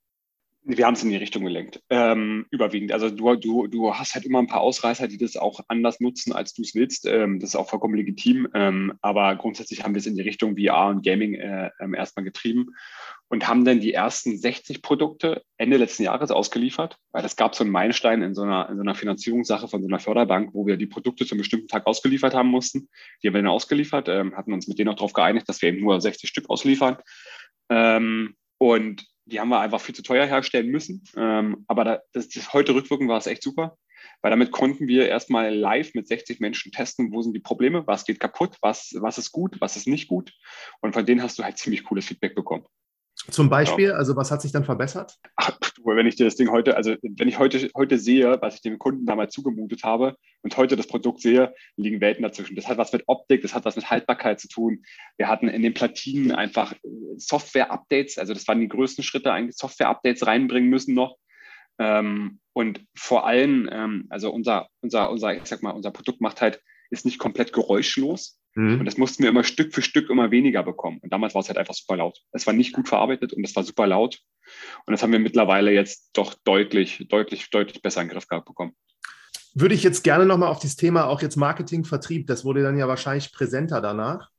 Wir haben es in die Richtung gelenkt, ähm, überwiegend. Also du, du, du hast halt immer ein paar Ausreißer, die das auch anders nutzen, als du es willst. Ähm, das ist auch vollkommen legitim. Ähm, aber grundsätzlich haben wir es in die Richtung VR und Gaming äh, ähm, erstmal getrieben und haben dann die ersten 60 Produkte Ende letzten Jahres ausgeliefert, weil es gab so einen Meilenstein in so einer, in so einer Finanzierungssache von so einer Förderbank, wo wir die Produkte zu einem bestimmten Tag ausgeliefert haben mussten. Die haben wir dann ausgeliefert, ähm, hatten uns mit denen auch darauf geeinigt, dass wir eben nur 60 Stück ausliefern. Ähm, und die haben wir einfach viel zu teuer herstellen müssen. Ähm, aber da, das, das, heute rückwirkend war es echt super. weil damit konnten wir erstmal live mit 60 Menschen testen, wo sind die Probleme, was geht kaputt, was, was ist gut, was ist nicht gut. Und von denen hast du halt ziemlich cooles Feedback bekommen. Zum Beispiel, ja. also was hat sich dann verbessert? Ach, wenn ich dir das Ding heute, also wenn ich heute, heute sehe, was ich dem Kunden damals zugemutet habe und heute das Produkt sehe, liegen Welten dazwischen. Das hat was mit Optik, das hat was mit Haltbarkeit zu tun. Wir hatten in den Platinen einfach Software-Updates, also das waren die größten Schritte, eigentlich Software-Updates reinbringen müssen noch. Ähm, und vor allem, ähm, also unser, unser, unser, ich sag mal, unser Produkt macht halt, ist nicht komplett geräuschlos. Mhm. Und das mussten wir immer Stück für Stück immer weniger bekommen. Und damals war es halt einfach super laut. Es war nicht gut verarbeitet und es war super laut. Und das haben wir mittlerweile jetzt doch deutlich, deutlich, deutlich besser in den Griff gehabt bekommen. Würde ich jetzt gerne nochmal auf dieses Thema auch jetzt Marketing, Vertrieb, das wurde dann ja wahrscheinlich präsenter danach.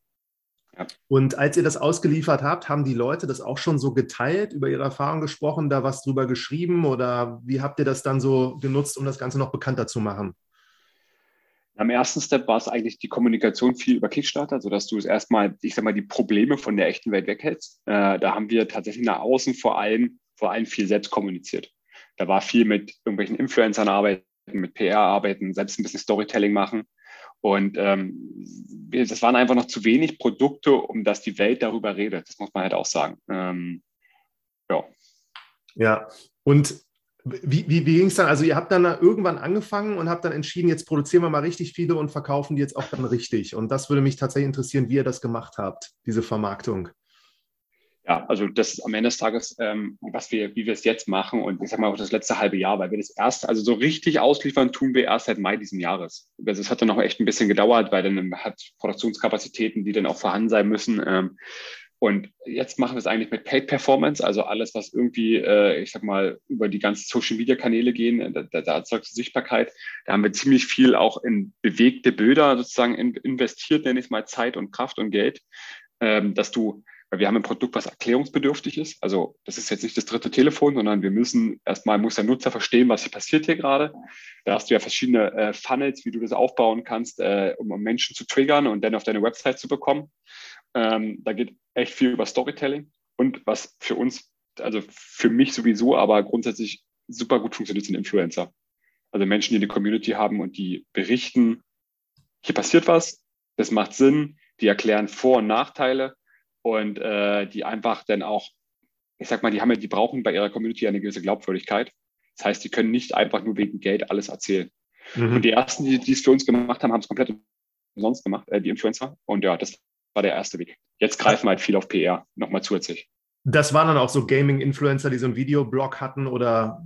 Ja. Und als ihr das ausgeliefert habt, haben die Leute das auch schon so geteilt, über ihre Erfahrungen gesprochen, da was drüber geschrieben oder wie habt ihr das dann so genutzt, um das Ganze noch bekannter zu machen? Am ersten Step war es eigentlich die Kommunikation viel über Kickstarter, sodass du es erstmal, ich sag mal, die Probleme von der echten Welt weghältst. Äh, da haben wir tatsächlich nach außen vor allem, vor allem viel selbst kommuniziert. Da war viel mit irgendwelchen Influencern arbeiten, mit PR arbeiten, selbst ein bisschen Storytelling machen. Und ähm, das waren einfach noch zu wenig Produkte, um dass die Welt darüber redet. Das muss man halt auch sagen. Ähm, ja. Ja, und wie, wie, wie ging es dann? Also ihr habt dann irgendwann angefangen und habt dann entschieden, jetzt produzieren wir mal richtig viele und verkaufen die jetzt auch dann richtig. Und das würde mich tatsächlich interessieren, wie ihr das gemacht habt, diese Vermarktung. Ja, also das ist am Ende des Tages, ähm, was wir, wie wir es jetzt machen und ich sag mal auch das letzte halbe Jahr, weil wir das erst, also so richtig ausliefern tun wir erst seit Mai diesen Jahres. Also es hat dann noch echt ein bisschen gedauert, weil dann hat Produktionskapazitäten, die dann auch vorhanden sein müssen. Ähm, und jetzt machen wir es eigentlich mit Paid Performance, also alles, was irgendwie, äh, ich sag mal, über die ganzen Social Media Kanäle gehen, da, da erzeugt Sichtbarkeit. Da haben wir ziemlich viel auch in bewegte Bilder sozusagen in, investiert, nenne ich es mal Zeit und Kraft und Geld, ähm, dass du weil wir haben ein Produkt, was erklärungsbedürftig ist. Also das ist jetzt nicht das dritte Telefon, sondern wir müssen erstmal muss der Nutzer verstehen, was hier passiert hier gerade. Da hast du ja verschiedene äh, Funnels, wie du das aufbauen kannst, äh, um, um, Menschen zu triggern und dann auf deine Website zu bekommen. Ähm, da geht echt viel über Storytelling und was für uns, also für mich sowieso, aber grundsätzlich super gut funktioniert, sind Influencer. Also Menschen, die eine Community haben und die berichten, hier passiert was, das macht Sinn, die erklären Vor- und Nachteile und äh, die einfach dann auch, ich sag mal, die haben ja, die brauchen bei ihrer Community eine gewisse Glaubwürdigkeit. Das heißt, die können nicht einfach nur wegen Geld alles erzählen. Mhm. Und die ersten, die, die es für uns gemacht haben, haben es komplett umsonst gemacht, äh, die Influencer. Und ja, das war der erste Weg. Jetzt greifen wir halt viel auf PR, nochmal zusätzlich. Das waren dann auch so Gaming-Influencer, die so einen Videoblog hatten oder?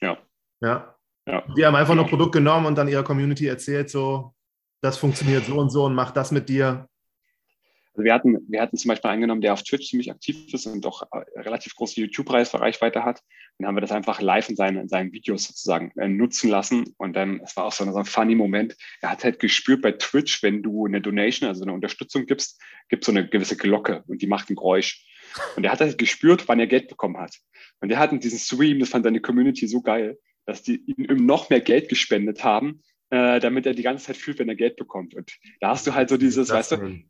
Ja. Ja. ja. Die haben einfach genau. nur Produkt genommen und dann ihrer Community erzählt, so, das funktioniert so und so und macht das mit dir. Also wir hatten, wir hatten zum Beispiel angenommen, der auf Twitch ziemlich aktiv ist und auch äh, relativ große YouTube-Reichweite hat. Dann haben wir das einfach live in seinen, in seinen Videos sozusagen äh, nutzen lassen. Und dann, es war auch so, so ein funny Moment. Er hat halt gespürt bei Twitch, wenn du eine Donation, also eine Unterstützung gibst, gibt es so eine gewisse Glocke und die macht ein Geräusch. Und er hat halt gespürt, wann er Geld bekommen hat. Und er hat in diesem Stream, das fand seine Community so geil, dass die ihm noch mehr Geld gespendet haben, äh, damit er die ganze Zeit fühlt, wenn er Geld bekommt. Und da hast du halt so dieses, weißt du,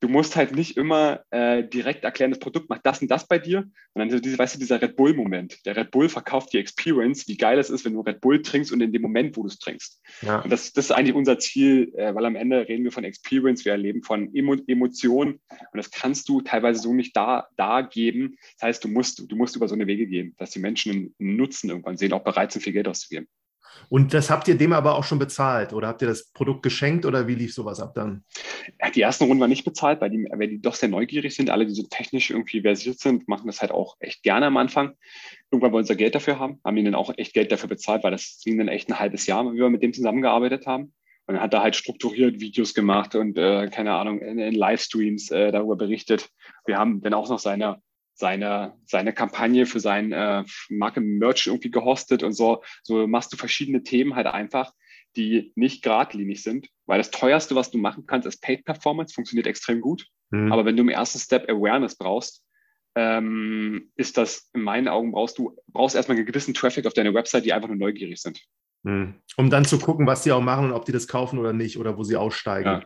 du musst halt nicht immer äh, direkt erklären, das Produkt macht das und das bei dir, sondern so diese, weißt du, dieser Red Bull-Moment. Der Red Bull verkauft die Experience, wie geil es ist, wenn du Red Bull trinkst und in dem Moment, wo du es trinkst. Ja. Und das, das ist eigentlich unser Ziel, äh, weil am Ende reden wir von Experience, wir erleben von Emo Emotionen und das kannst du teilweise so nicht da, da geben. Das heißt, du musst, du musst über so eine Wege gehen, dass die Menschen einen Nutzen irgendwann sehen, auch bereit sind, viel Geld auszugeben. Und das habt ihr dem aber auch schon bezahlt oder habt ihr das Produkt geschenkt oder wie lief sowas ab dann? Ja, die ersten Runden waren nicht bezahlt, weil die, weil die doch sehr neugierig sind. Alle, die so technisch irgendwie versiert sind, machen das halt auch echt gerne am Anfang. Irgendwann wollen sie Geld dafür haben, haben ihnen auch echt Geld dafür bezahlt, weil das ging dann echt ein halbes Jahr, wie wir mit dem zusammengearbeitet haben. Und dann hat er halt strukturiert Videos gemacht und äh, keine Ahnung, in, in Livestreams äh, darüber berichtet. Wir haben dann auch noch seine seine, seine Kampagne für sein äh, Marke Merch irgendwie gehostet und so. So machst du verschiedene Themen halt einfach, die nicht geradlinig sind, weil das teuerste, was du machen kannst, ist Paid Performance, funktioniert extrem gut. Mhm. Aber wenn du im ersten Step Awareness brauchst, ähm, ist das in meinen Augen brauchst du brauchst erstmal einen gewissen Traffic auf deine Website, die einfach nur neugierig sind. Mhm. Um dann zu gucken, was die auch machen und ob die das kaufen oder nicht oder wo sie aussteigen. Ja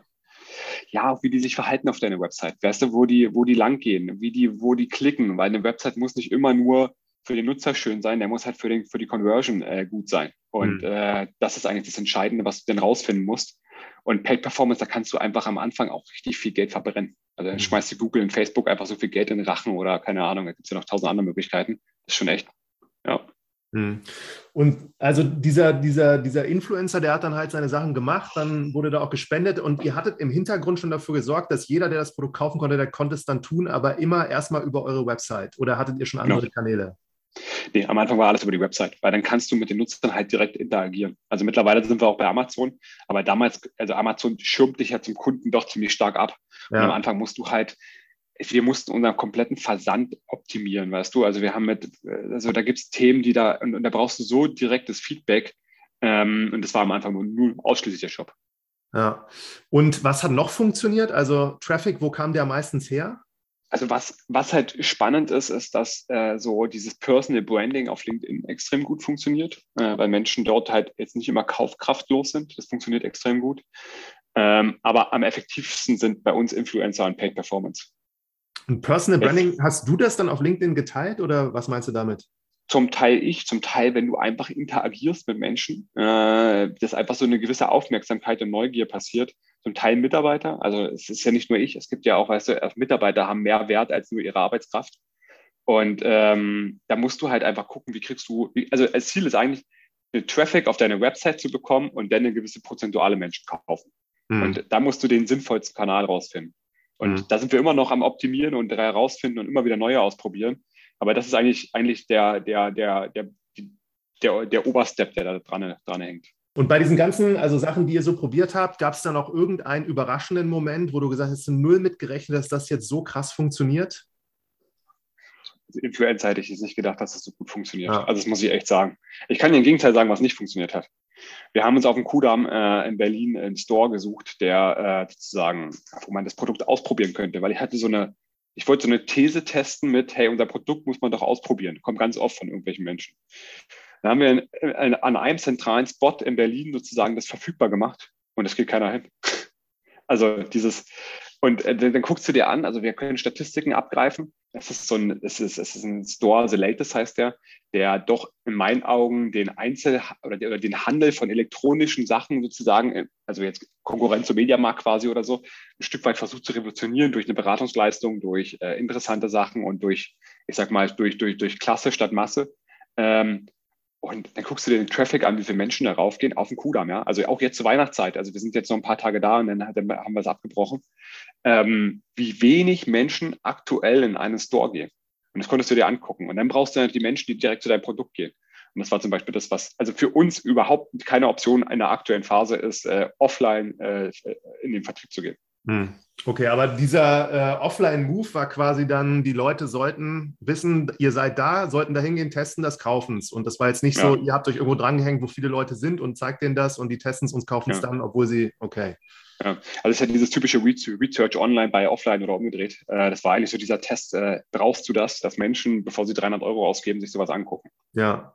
ja, auch wie die sich verhalten auf deiner Website. Weißt du, wo die, wo die lang gehen, wie die, wo die klicken, weil eine Website muss nicht immer nur für den Nutzer schön sein, der muss halt für, den, für die Conversion äh, gut sein. Und mhm. äh, das ist eigentlich das Entscheidende, was du denn rausfinden musst. Und Paid Performance, da kannst du einfach am Anfang auch richtig viel Geld verbrennen. Also dann mhm. schmeißt du Google und Facebook einfach so viel Geld in den Rachen oder keine Ahnung, da gibt es ja noch tausend andere Möglichkeiten. Das ist schon echt. Ja. Mhm. Und also dieser, dieser, dieser Influencer, der hat dann halt seine Sachen gemacht, dann wurde da auch gespendet und ihr hattet im Hintergrund schon dafür gesorgt, dass jeder, der das Produkt kaufen konnte, der konnte es dann tun, aber immer erstmal über eure Website. Oder hattet ihr schon andere genau. Kanäle? Nee, am Anfang war alles über die Website, weil dann kannst du mit den Nutzern halt direkt interagieren. Also mittlerweile sind wir auch bei Amazon, aber damals, also Amazon schirmt dich ja zum Kunden doch ziemlich stark ab. Ja. Und am Anfang musst du halt wir mussten unseren kompletten Versand optimieren, weißt du? Also wir haben mit, also da gibt es Themen, die da, und, und, da brauchst du so direktes Feedback. Ähm, und das war am Anfang nur, nur ausschließlich der Shop. Ja. Und was hat noch funktioniert? Also Traffic, wo kam der meistens her? Also was, was halt spannend ist, ist, dass äh, so dieses Personal Branding auf LinkedIn extrem gut funktioniert, äh, weil Menschen dort halt jetzt nicht immer kaufkraftlos sind. Das funktioniert extrem gut. Ähm, aber am effektivsten sind bei uns Influencer und Paid Performance. Und Personal Branding, hast du das dann auf LinkedIn geteilt oder was meinst du damit? Zum Teil ich, zum Teil, wenn du einfach interagierst mit Menschen, äh, dass einfach so eine gewisse Aufmerksamkeit und Neugier passiert. Zum Teil Mitarbeiter, also es ist ja nicht nur ich, es gibt ja auch, weißt du, Mitarbeiter haben mehr Wert als nur ihre Arbeitskraft. Und ähm, da musst du halt einfach gucken, wie kriegst du, wie, also das Ziel ist eigentlich, Traffic auf deine Website zu bekommen und dann eine gewisse prozentuale Menschen kaufen. Hm. Und da musst du den sinnvollsten Kanal rausfinden. Und mhm. da sind wir immer noch am Optimieren und herausfinden und immer wieder neue ausprobieren. Aber das ist eigentlich, eigentlich der, der, der, der, der, der Oberstep, der da dran, dran hängt. Und bei diesen ganzen also Sachen, die ihr so probiert habt, gab es da noch irgendeinen überraschenden Moment, wo du gesagt hast, null mitgerechnet, dass das jetzt so krass funktioniert? Also Influencer hätte ich jetzt nicht gedacht, dass das so gut funktioniert. Ja. Also das muss ich echt sagen. Ich kann dir im Gegenteil sagen, was nicht funktioniert hat. Wir haben uns auf dem Kudamm äh, in Berlin einen Store gesucht, der äh, sozusagen, wo man das Produkt ausprobieren könnte, weil ich hatte so eine, ich wollte so eine These testen mit, hey, unser Produkt muss man doch ausprobieren. Kommt ganz oft von irgendwelchen Menschen. Da haben wir in, in, an einem zentralen Spot in Berlin sozusagen das verfügbar gemacht und es geht keiner hin. Also dieses, und äh, dann, dann guckst du dir an, also wir können Statistiken abgreifen. Es ist so ein, es ist, es ist ein Store, The Latest heißt der, der doch in meinen Augen den Einzel- oder, oder den Handel von elektronischen Sachen sozusagen, äh, also jetzt Konkurrenz zum Mediamarkt quasi oder so, ein Stück weit versucht zu revolutionieren durch eine Beratungsleistung, durch äh, interessante Sachen und durch, ich sag mal, durch, durch, durch Klasse statt Masse. Ähm, und dann guckst du dir den Traffic an, wie viele Menschen da raufgehen auf den Kudamm, ja. Also auch jetzt zur Weihnachtszeit. Also wir sind jetzt noch ein paar Tage da und dann, dann haben wir es abgebrochen. Ähm, wie wenig Menschen aktuell in einen Store gehen. Und das konntest du dir angucken. Und dann brauchst du die Menschen, die direkt zu deinem Produkt gehen. Und das war zum Beispiel das, was also für uns überhaupt keine Option in der aktuellen Phase ist, äh, offline äh, in den Vertrieb zu gehen. Hm. Okay, aber dieser äh, Offline-Move war quasi dann, die Leute sollten wissen, ihr seid da, sollten da hingehen, testen das, kaufen es. Und das war jetzt nicht ja. so, ihr habt euch irgendwo drangehängt, wo viele Leute sind und zeigt denen das und die testen es und kaufen es ja. dann, obwohl sie, okay. Ja, also es ist ja dieses typische Research online bei offline oder umgedreht. Äh, das war eigentlich so dieser Test, äh, brauchst du das, dass Menschen, bevor sie 300 Euro ausgeben, sich sowas angucken. Ja,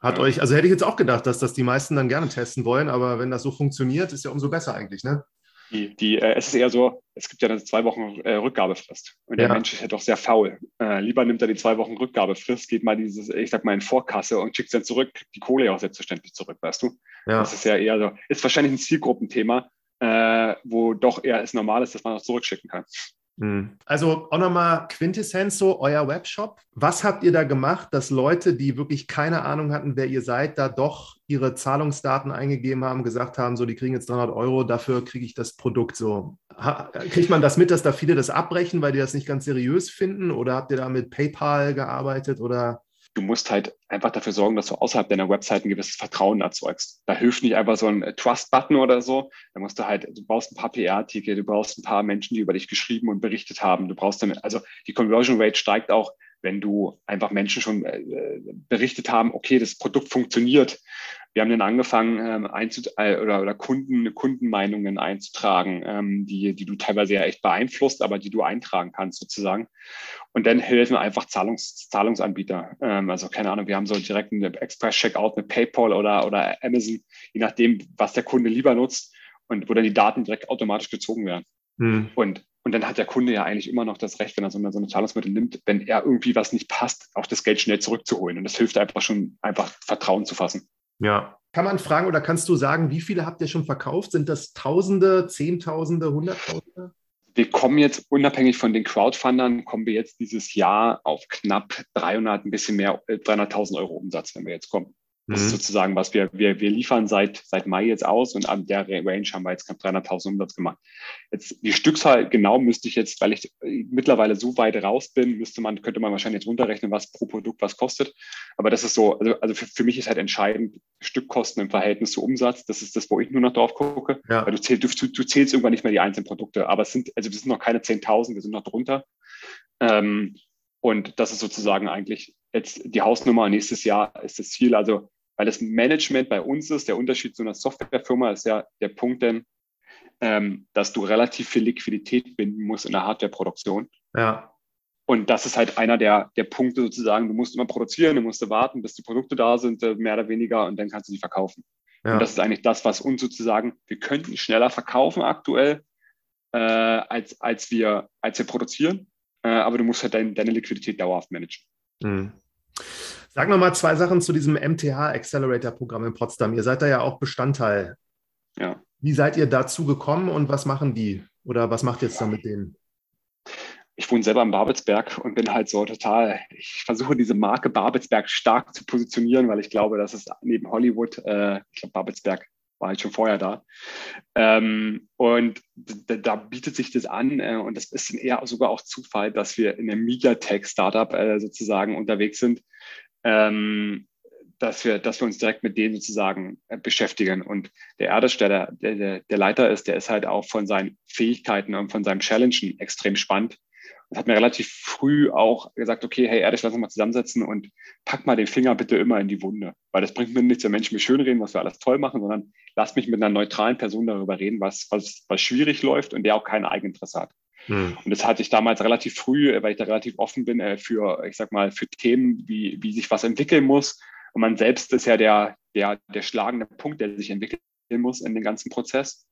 hat euch, also hätte ich jetzt auch gedacht, dass das die meisten dann gerne testen wollen, aber wenn das so funktioniert, ist ja umso besser eigentlich, ne? Die, die, äh, es ist eher so, es gibt ja eine zwei Wochen äh, Rückgabefrist. Und der ja. Mensch ist ja doch sehr faul. Äh, lieber nimmt er die zwei Wochen Rückgabefrist, geht mal dieses, ich sag mal, in Vorkasse und schickt dann zurück, die Kohle auch selbstverständlich zurück, weißt du? Ja. Das ist ja eher so, ist wahrscheinlich ein Zielgruppenthema, äh, wo doch eher es normal ist, dass man auch zurückschicken kann. Hm. Also auch nochmal Quintessenz, so euer Webshop. Was habt ihr da gemacht, dass Leute, die wirklich keine Ahnung hatten, wer ihr seid, da doch ihre Zahlungsdaten eingegeben haben, gesagt haben, so, die kriegen jetzt 300 Euro, dafür kriege ich das Produkt so. Kriegt man das mit, dass da viele das abbrechen, weil die das nicht ganz seriös finden? Oder habt ihr da mit PayPal gearbeitet oder? Du musst halt einfach dafür sorgen, dass du außerhalb deiner Website ein gewisses Vertrauen erzeugst. Da hilft nicht einfach so ein äh, Trust-Button oder so. Da musst du halt, du brauchst ein paar PR-Artikel, du brauchst ein paar Menschen, die über dich geschrieben und berichtet haben. Du brauchst damit, also die Conversion Rate steigt auch, wenn du einfach Menschen schon äh, berichtet haben, okay, das Produkt funktioniert. Wir haben dann angefangen, ähm, äh, oder, oder Kunden, Kundenmeinungen einzutragen, ähm, die, die du teilweise ja echt beeinflusst, aber die du eintragen kannst sozusagen. Und dann helfen einfach Zahlungs, Zahlungsanbieter. Ähm, also keine Ahnung, wir haben so direkt einen Express-Checkout mit PayPal oder, oder Amazon, je nachdem, was der Kunde lieber nutzt und wo dann die Daten direkt automatisch gezogen werden. Hm. Und Und dann hat der Kunde ja eigentlich immer noch das Recht, wenn er so eine, so eine Zahlungsmittel nimmt, wenn er irgendwie was nicht passt, auch das Geld schnell zurückzuholen. Und das hilft einfach schon, einfach Vertrauen zu fassen. Ja. Kann man fragen oder kannst du sagen, wie viele habt ihr schon verkauft? Sind das Tausende, Zehntausende, Hunderttausende? Wir kommen jetzt unabhängig von den Crowdfundern, kommen wir jetzt dieses Jahr auf knapp 300, ein bisschen mehr, 300.000 äh, Euro Umsatz, wenn wir jetzt kommen. Das mhm. ist sozusagen, was wir, wir, wir liefern seit, seit Mai jetzt aus und an der Range haben wir jetzt knapp 300.000 Umsatz gemacht. Jetzt die Stückzahl genau müsste ich jetzt, weil ich mittlerweile so weit raus bin, müsste man, könnte man wahrscheinlich jetzt runterrechnen, was pro Produkt was kostet. Aber das ist so, also, also für, für mich ist halt entscheidend Stückkosten im Verhältnis zu Umsatz. Das ist das, wo ich nur noch drauf gucke. Ja. Weil du, zähl, du, du zählst irgendwann nicht mehr die einzelnen Produkte. Aber es sind, also wir sind noch keine 10.000, wir sind noch drunter. Ähm, und das ist sozusagen eigentlich jetzt die Hausnummer. Nächstes Jahr ist das Ziel. Also weil das Management bei uns ist, der Unterschied zu einer Softwarefirma ist ja der Punkt denn, ähm, dass du relativ viel Liquidität binden musst in der Hardwareproduktion. Ja. Und das ist halt einer der, der Punkte sozusagen, du musst immer produzieren, du musst warten, bis die Produkte da sind, äh, mehr oder weniger, und dann kannst du sie verkaufen. Ja. Und das ist eigentlich das, was uns sozusagen, wir könnten schneller verkaufen aktuell, äh, als, als, wir, als wir produzieren, äh, aber du musst halt dein, deine Liquidität dauerhaft managen. Mhm. Sag noch mal zwei Sachen zu diesem MTH Accelerator Programm in Potsdam. Ihr seid da ja auch Bestandteil. Ja. Wie seid ihr dazu gekommen und was machen die? Oder was macht ihr jetzt da mit denen? Ich wohne selber in Babelsberg und bin halt so total, ich versuche diese Marke Babelsberg stark zu positionieren, weil ich glaube, dass es neben Hollywood, äh, ich glaube, Babelsberg war halt schon vorher da. Ähm, und da, da, bietet sich das an äh, und das ist eher sogar auch Zufall, dass wir in einem Media-Tech-Startup äh, sozusagen unterwegs sind, ähm, dass, wir, dass wir uns direkt mit denen sozusagen äh, beschäftigen. Und der Erdesteller, der, der, der Leiter ist, der ist halt auch von seinen Fähigkeiten und von seinem Challengen extrem spannend. Und hat mir relativ früh auch gesagt, okay, hey Erdisch, lass uns mal zusammensetzen und pack mal den Finger bitte immer in die Wunde. Weil das bringt mir nichts, wenn Menschen mich schönreden, was wir alles toll machen, sondern lass mich mit einer neutralen Person darüber reden, was, was, was schwierig läuft und der auch kein Eigeninteresse hat. Hm. Und das hatte ich damals relativ früh, äh, weil ich da relativ offen bin äh, für, ich sag mal, für Themen, wie, wie sich was entwickeln muss. Und man selbst ist ja der, der, der schlagende Punkt, der sich entwickeln muss in den ganzen Prozess.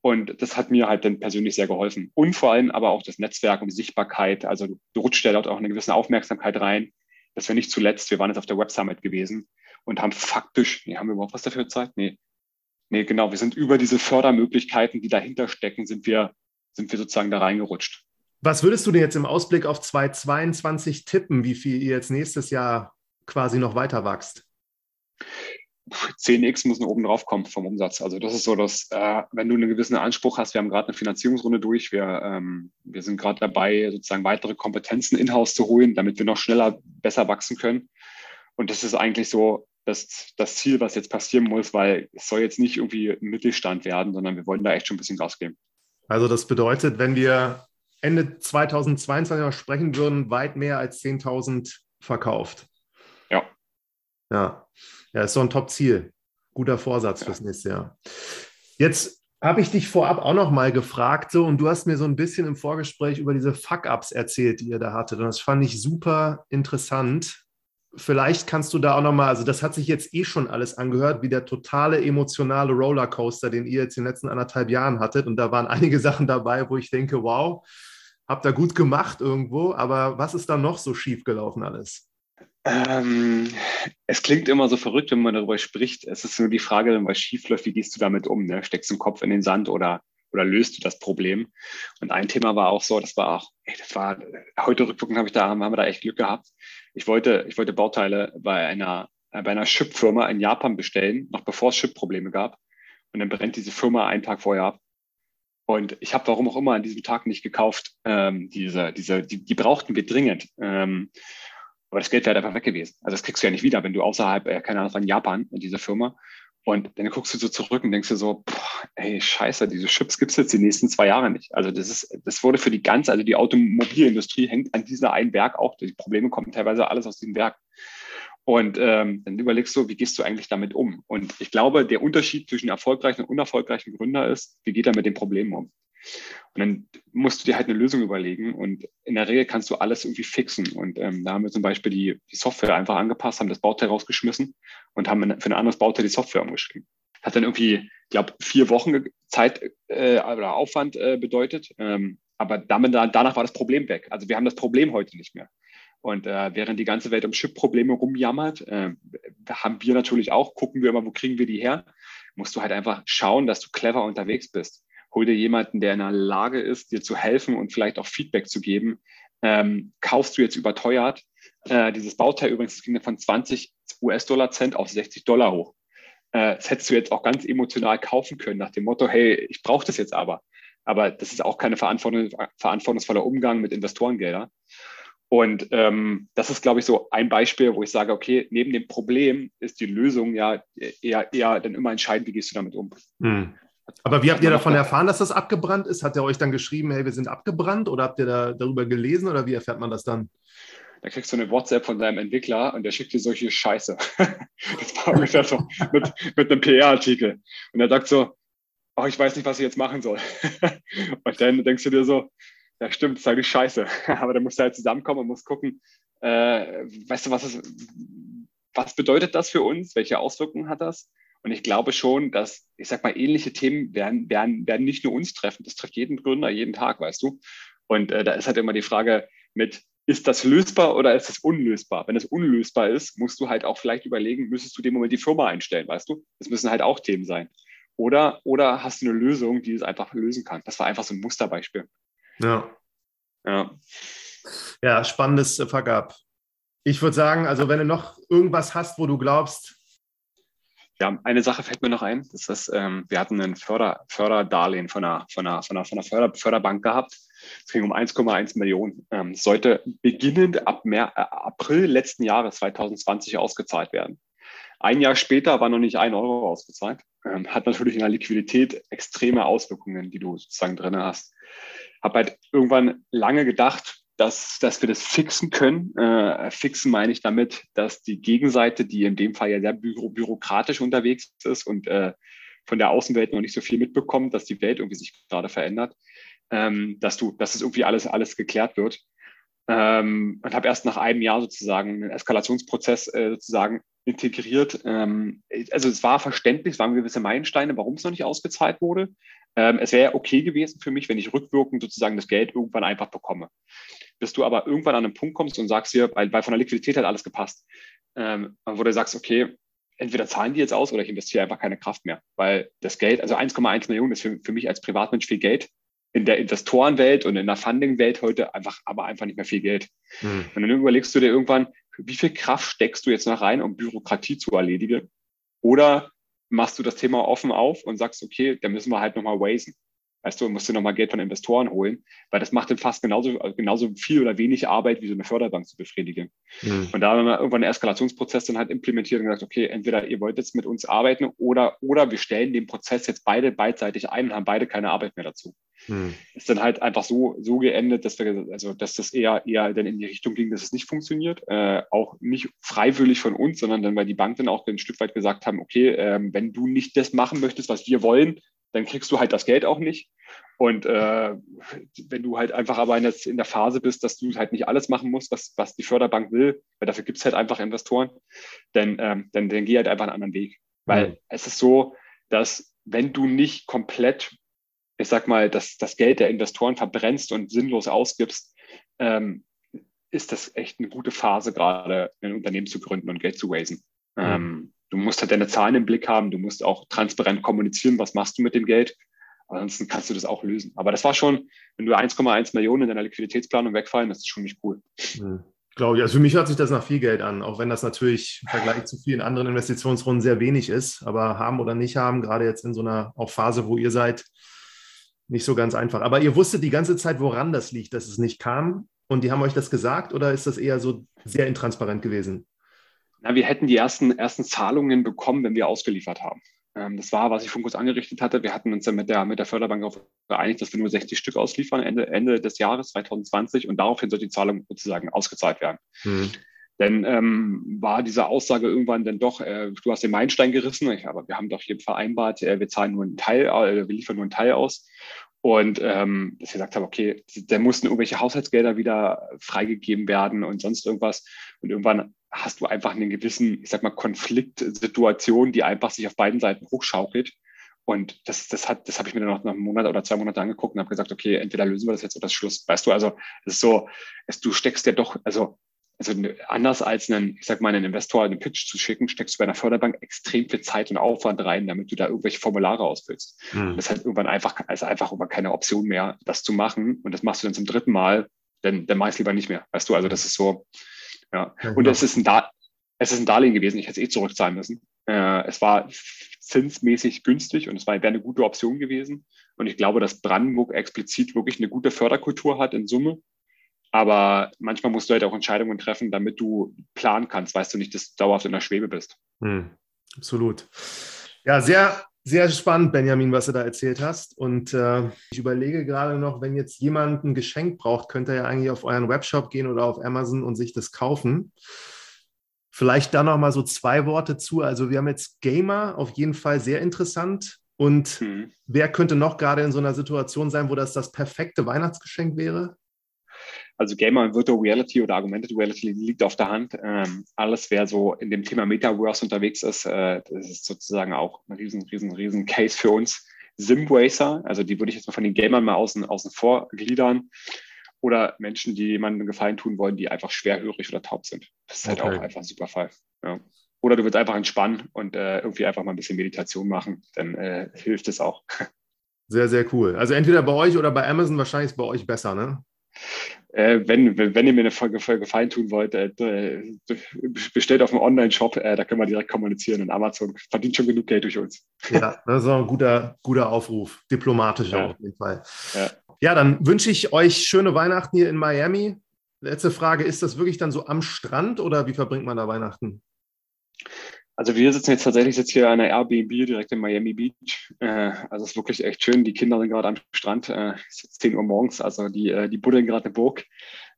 Und das hat mir halt dann persönlich sehr geholfen. Und vor allem aber auch das Netzwerk und die Sichtbarkeit. Also du rutscht ja dort auch eine gewisse Aufmerksamkeit rein. Das wäre nicht zuletzt, wir waren jetzt auf der Web Summit gewesen und haben faktisch, nee, haben wir überhaupt was dafür Zeit? Nee. Nee, genau, wir sind über diese Fördermöglichkeiten, die dahinter stecken, sind wir sind wir sozusagen da reingerutscht. Was würdest du denn jetzt im Ausblick auf 2022 tippen, wie viel ihr jetzt nächstes Jahr quasi noch weiter wächst? 10x muss noch oben drauf kommen vom Umsatz. Also das ist so, dass äh, wenn du einen gewissen Anspruch hast, wir haben gerade eine Finanzierungsrunde durch, wir, ähm, wir sind gerade dabei, sozusagen weitere Kompetenzen in-house zu holen, damit wir noch schneller, besser wachsen können. Und das ist eigentlich so das, das Ziel, was jetzt passieren muss, weil es soll jetzt nicht irgendwie ein Mittelstand werden, sondern wir wollen da echt schon ein bisschen Gas geben. Also das bedeutet, wenn wir Ende 2022 noch sprechen würden, weit mehr als 10.000 verkauft. Ja. Ja, ja ist so ein Top-Ziel. Guter Vorsatz ja. fürs nächste Jahr. Jetzt habe ich dich vorab auch noch mal gefragt, so, und du hast mir so ein bisschen im Vorgespräch über diese Fuck-Ups erzählt, die ihr da hattet. Und das fand ich super interessant vielleicht kannst du da auch nochmal, also das hat sich jetzt eh schon alles angehört, wie der totale emotionale Rollercoaster, den ihr jetzt in den letzten anderthalb Jahren hattet. Und da waren [LAUGHS] einige Sachen dabei, wo ich denke, wow, habt ihr gut gemacht irgendwo, aber was ist da noch so schief gelaufen alles? Ähm, es klingt immer so verrückt, wenn man darüber spricht. Es ist nur die Frage, wenn was schief läuft, wie gehst du damit um? Ne? Steckst du den Kopf in den Sand oder, oder löst du das Problem? Und ein Thema war auch so, das war auch, ey, das war, heute rückwirkend habe ich da, haben wir da echt Glück gehabt ich wollte, ich wollte Bauteile bei einer, äh, bei einer Chip-Firma in Japan bestellen, noch bevor es Chip-Probleme gab. Und dann brennt diese Firma einen Tag vorher ab. Und ich habe warum auch immer an diesem Tag nicht gekauft. Ähm, diese, diese, die, die brauchten wir dringend. Ähm, aber das Geld wäre einfach weg gewesen. Also das kriegst du ja nicht wieder, wenn du außerhalb, äh, keine Ahnung, von Japan in dieser Firma. Und dann guckst du so zurück und denkst dir so, ey, scheiße, diese Chips gibt es jetzt die nächsten zwei Jahre nicht. Also das ist, das wurde für die ganze, also die Automobilindustrie hängt an dieser einen Werk auch. Die Probleme kommen teilweise alles aus diesem Werk. Und ähm, dann überlegst du, wie gehst du eigentlich damit um? Und ich glaube, der Unterschied zwischen erfolgreichen und unerfolgreichen Gründer ist, wie geht er mit den Problemen um? Und dann musst du dir halt eine Lösung überlegen und in der Regel kannst du alles irgendwie fixen. Und ähm, da haben wir zum Beispiel die, die Software einfach angepasst, haben das Bauteil rausgeschmissen und haben für ein anderes Bauteil die Software umgeschrieben. Hat dann irgendwie, ich glaube, vier Wochen Zeit äh, oder Aufwand äh, bedeutet. Ähm, aber damit, danach war das Problem weg. Also wir haben das Problem heute nicht mehr. Und äh, während die ganze Welt um Chip-Probleme rumjammert, äh, haben wir natürlich auch, gucken wir immer, wo kriegen wir die her, musst du halt einfach schauen, dass du clever unterwegs bist. Hol dir jemanden, der in der Lage ist, dir zu helfen und vielleicht auch Feedback zu geben. Ähm, kaufst du jetzt überteuert? Äh, dieses Bauteil übrigens ging von 20 US-Dollar Cent auf 60 Dollar hoch. Äh, das hättest du jetzt auch ganz emotional kaufen können, nach dem Motto, hey, ich brauche das jetzt aber. Aber das ist auch Verantwortung, verantwortungsvoller Umgang mit Investorengeldern. Und ähm, das ist, glaube ich, so ein Beispiel, wo ich sage, okay, neben dem Problem ist die Lösung ja eher, eher dann immer entscheidend, wie gehst du damit um. Hm. Aber wie habt ihr davon erfahren, dass das abgebrannt ist? Hat er euch dann geschrieben, hey, wir sind abgebrannt oder habt ihr da darüber gelesen oder wie erfährt man das dann? Da kriegst du eine WhatsApp von deinem Entwickler und der schickt dir solche Scheiße. [LAUGHS] das war ungefähr so mit, mit einem PR-Artikel. Und er sagt so, oh, ich weiß nicht, was ich jetzt machen soll. [LAUGHS] und dann denkst du dir so, ja stimmt, das ist eigentlich scheiße. [LAUGHS] Aber da musst du halt zusammenkommen und musst gucken, äh, weißt du, was, ist, was bedeutet das für uns? Welche Auswirkungen hat das? Und ich glaube schon, dass, ich sag mal, ähnliche Themen werden, werden, werden nicht nur uns treffen. Das trifft jeden Gründer jeden Tag, weißt du? Und äh, da ist halt immer die Frage mit, ist das lösbar oder ist es unlösbar? Wenn es unlösbar ist, musst du halt auch vielleicht überlegen, müsstest du dem Moment die Firma einstellen, weißt du? Das müssen halt auch Themen sein. Oder, oder hast du eine Lösung, die es einfach lösen kann? Das war einfach so ein Musterbeispiel. Ja. Ja, ja spannendes Vergab. Ich würde sagen, also wenn du noch irgendwas hast, wo du glaubst. Ja, eine Sache fällt mir noch ein. Das ist, ähm, wir hatten ein Förder, Förderdarlehen von einer, von einer, von einer, von einer Förder, Förderbank gehabt. Es ging um 1,1 Millionen. Ähm, sollte beginnend ab Mer äh, April letzten Jahres 2020 ausgezahlt werden. Ein Jahr später war noch nicht ein Euro ausgezahlt. Ähm, hat natürlich in der Liquidität extreme Auswirkungen, die du sozusagen drin hast habe halt irgendwann lange gedacht, dass, dass wir das fixen können. Äh, fixen meine ich damit, dass die Gegenseite, die in dem Fall ja sehr büro bürokratisch unterwegs ist und äh, von der Außenwelt noch nicht so viel mitbekommt, dass die Welt irgendwie sich gerade verändert, ähm, dass du, dass es irgendwie alles, alles geklärt wird. Ähm, und habe erst nach einem Jahr sozusagen einen Eskalationsprozess äh, sozusagen integriert. Ähm, also es war verständlich, es waren gewisse Meilensteine, warum es noch nicht ausgezahlt wurde. Ähm, es wäre okay gewesen für mich, wenn ich rückwirkend sozusagen das Geld irgendwann einfach bekomme. Bis du aber irgendwann an einen Punkt kommst und sagst hier, weil, weil von der Liquidität hat alles gepasst, ähm, wo du sagst, okay, entweder zahlen die jetzt aus oder ich investiere einfach keine Kraft mehr, weil das Geld, also 1,1 Millionen ist für, für mich als Privatmensch viel Geld in der Investorenwelt und in der Funding-Welt heute einfach, aber einfach nicht mehr viel Geld. Hm. Und dann überlegst du dir irgendwann, wie viel Kraft steckst du jetzt noch rein, um Bürokratie zu erledigen? Oder machst du das Thema offen auf und sagst, okay, dann müssen wir halt nochmal waisen. Weißt du, musst du nochmal Geld von Investoren holen, weil das macht dann fast genauso, genauso viel oder wenig Arbeit, wie so eine Förderbank zu befriedigen. Mhm. Und da haben wir irgendwann einen Eskalationsprozess dann halt implementiert und gesagt, okay, entweder ihr wollt jetzt mit uns arbeiten oder, oder wir stellen den Prozess jetzt beide beidseitig ein und haben beide keine Arbeit mehr dazu. Mhm. Ist dann halt einfach so, so geendet, dass wir, also, dass das eher, eher dann in die Richtung ging, dass es nicht funktioniert. Äh, auch nicht freiwillig von uns, sondern dann, weil die Bank dann auch ein Stück weit gesagt haben, okay, ähm, wenn du nicht das machen möchtest, was wir wollen, dann kriegst du halt das Geld auch nicht. Und äh, wenn du halt einfach aber in der, in der, Phase bist, dass du halt nicht alles machen musst, was, was die Förderbank will, weil dafür gibt es halt einfach Investoren, dann, ähm, dann, dann geh halt einfach einen anderen Weg. Weil mhm. es ist so, dass wenn du nicht komplett, ich sag mal, das, das Geld der Investoren verbrennst und sinnlos ausgibst, ähm, ist das echt eine gute Phase, gerade ein Unternehmen zu gründen und Geld zu raisen. Mhm. Ähm, du musst halt deine Zahlen im Blick haben, du musst auch transparent kommunizieren, was machst du mit dem Geld Ansonsten kannst du das auch lösen. Aber das war schon, wenn du 1,1 Millionen in deiner Liquiditätsplanung wegfallen, das ist schon nicht cool. Mhm. Glaube ich. Also für mich hört sich das nach viel Geld an, auch wenn das natürlich im Vergleich zu vielen anderen Investitionsrunden sehr wenig ist. Aber haben oder nicht haben, gerade jetzt in so einer auch Phase, wo ihr seid, nicht so ganz einfach. Aber ihr wusstet die ganze Zeit, woran das liegt, dass es nicht kam. Und die haben euch das gesagt oder ist das eher so sehr intransparent gewesen? Na, wir hätten die ersten, ersten Zahlungen bekommen, wenn wir ausgeliefert haben. Ähm, das war, was ich vorhin kurz angerichtet hatte. Wir hatten uns ja mit der, mit der Förderbank darauf geeinigt, dass wir nur 60 Stück ausliefern Ende, Ende des Jahres 2020 und daraufhin soll die Zahlung sozusagen ausgezahlt werden. Mhm. Denn ähm, war diese Aussage irgendwann dann doch, äh, du hast den Meilenstein gerissen, ich, aber wir haben doch hier vereinbart, äh, wir zahlen nur einen Teil, äh, wir liefern nur einen Teil aus. Und ähm, dass ich gesagt habe, okay, da mussten irgendwelche Haushaltsgelder wieder freigegeben werden und sonst irgendwas. Und irgendwann hast du einfach einen gewissen, ich sag mal, Konfliktsituation, die einfach sich auf beiden Seiten hochschaukelt. Und das, das, hat, das habe ich mir dann noch nach einem Monat oder zwei Monate angeguckt und habe gesagt, okay, entweder lösen wir das jetzt oder das Schluss. Weißt du, also es ist so, es, du steckst ja doch, also, also anders als einen, ich sag mal, einen Investor einen Pitch zu schicken, steckst du bei einer Förderbank extrem viel Zeit und Aufwand rein, damit du da irgendwelche Formulare ausfüllst. Mhm. Das ist halt irgendwann einfach, also einfach immer keine Option mehr, das zu machen. Und das machst du dann zum dritten Mal, denn dann meist lieber nicht mehr. Weißt du, also das ist so, ja. ja und es ist ein da es ist ein Darlehen gewesen, ich hätte es eh zurückzahlen müssen. Äh, es war zinsmäßig günstig und es wäre eine gute Option gewesen. Und ich glaube, dass Brandenburg explizit wirklich eine gute Förderkultur hat in Summe. Aber manchmal musst du halt auch Entscheidungen treffen, damit du planen kannst, weißt du nicht, dass du dauerhaft in der Schwebe bist. Hm, absolut. Ja, sehr, sehr spannend, Benjamin, was du da erzählt hast. Und äh, ich überlege gerade noch, wenn jetzt jemand ein Geschenk braucht, könnte er ja eigentlich auf euren Webshop gehen oder auf Amazon und sich das kaufen. Vielleicht da noch mal so zwei Worte zu. Also wir haben jetzt Gamer auf jeden Fall sehr interessant. Und mhm. wer könnte noch gerade in so einer Situation sein, wo das das perfekte Weihnachtsgeschenk wäre? Also Gamer und Virtual Reality oder Augmented Reality liegt auf der Hand. Ähm, alles, wer so in dem Thema Metaverse unterwegs ist, äh, das ist sozusagen auch ein riesen, riesen, riesen Case für uns. Simracer, also die würde ich jetzt mal von den Gamern mal außen, außen vor gliedern oder Menschen, die jemandem Gefallen tun wollen, die einfach schwerhörig oder taub sind. Das ist halt okay. auch einfach ein super Fall. Ja. Oder du willst einfach entspannen und äh, irgendwie einfach mal ein bisschen Meditation machen, dann äh, hilft es auch. [LAUGHS] Sehr, sehr cool. Also entweder bei euch oder bei Amazon, wahrscheinlich ist es bei euch besser, ne? Äh, wenn, wenn, ihr mir eine Folge, Folge Gefallen tun wollt, äh, bestellt auf dem Online-Shop, äh, da können wir direkt kommunizieren und Amazon verdient schon genug Geld durch uns. Ja, das ist auch ein guter, guter Aufruf, diplomatisch ja. auf jeden Fall. Ja. Ja, dann wünsche ich euch schöne Weihnachten hier in Miami. Letzte Frage, ist das wirklich dann so am Strand oder wie verbringt man da Weihnachten? Also wir sitzen jetzt tatsächlich jetzt hier an einer Airbnb direkt in Miami Beach. Äh, also es ist wirklich echt schön. Die Kinder sind gerade am Strand. Äh, es ist jetzt 10 Uhr morgens, also die, äh, die buddeln gerade eine Burg.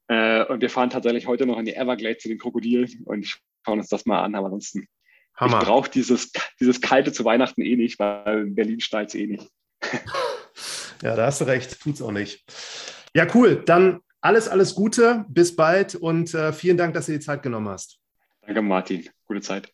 Äh, und wir fahren tatsächlich heute noch in die Everglades zu den Krokodilen und schauen uns das mal an. Aber ansonsten, Hammer. ich brauche dieses, dieses Kalte zu Weihnachten eh nicht, weil in Berlin schneit es eh nicht. [LAUGHS] Ja, da hast du recht, tut's auch nicht. Ja, cool. Dann alles, alles Gute, bis bald und äh, vielen Dank, dass du die Zeit genommen hast. Danke, Martin. Gute Zeit.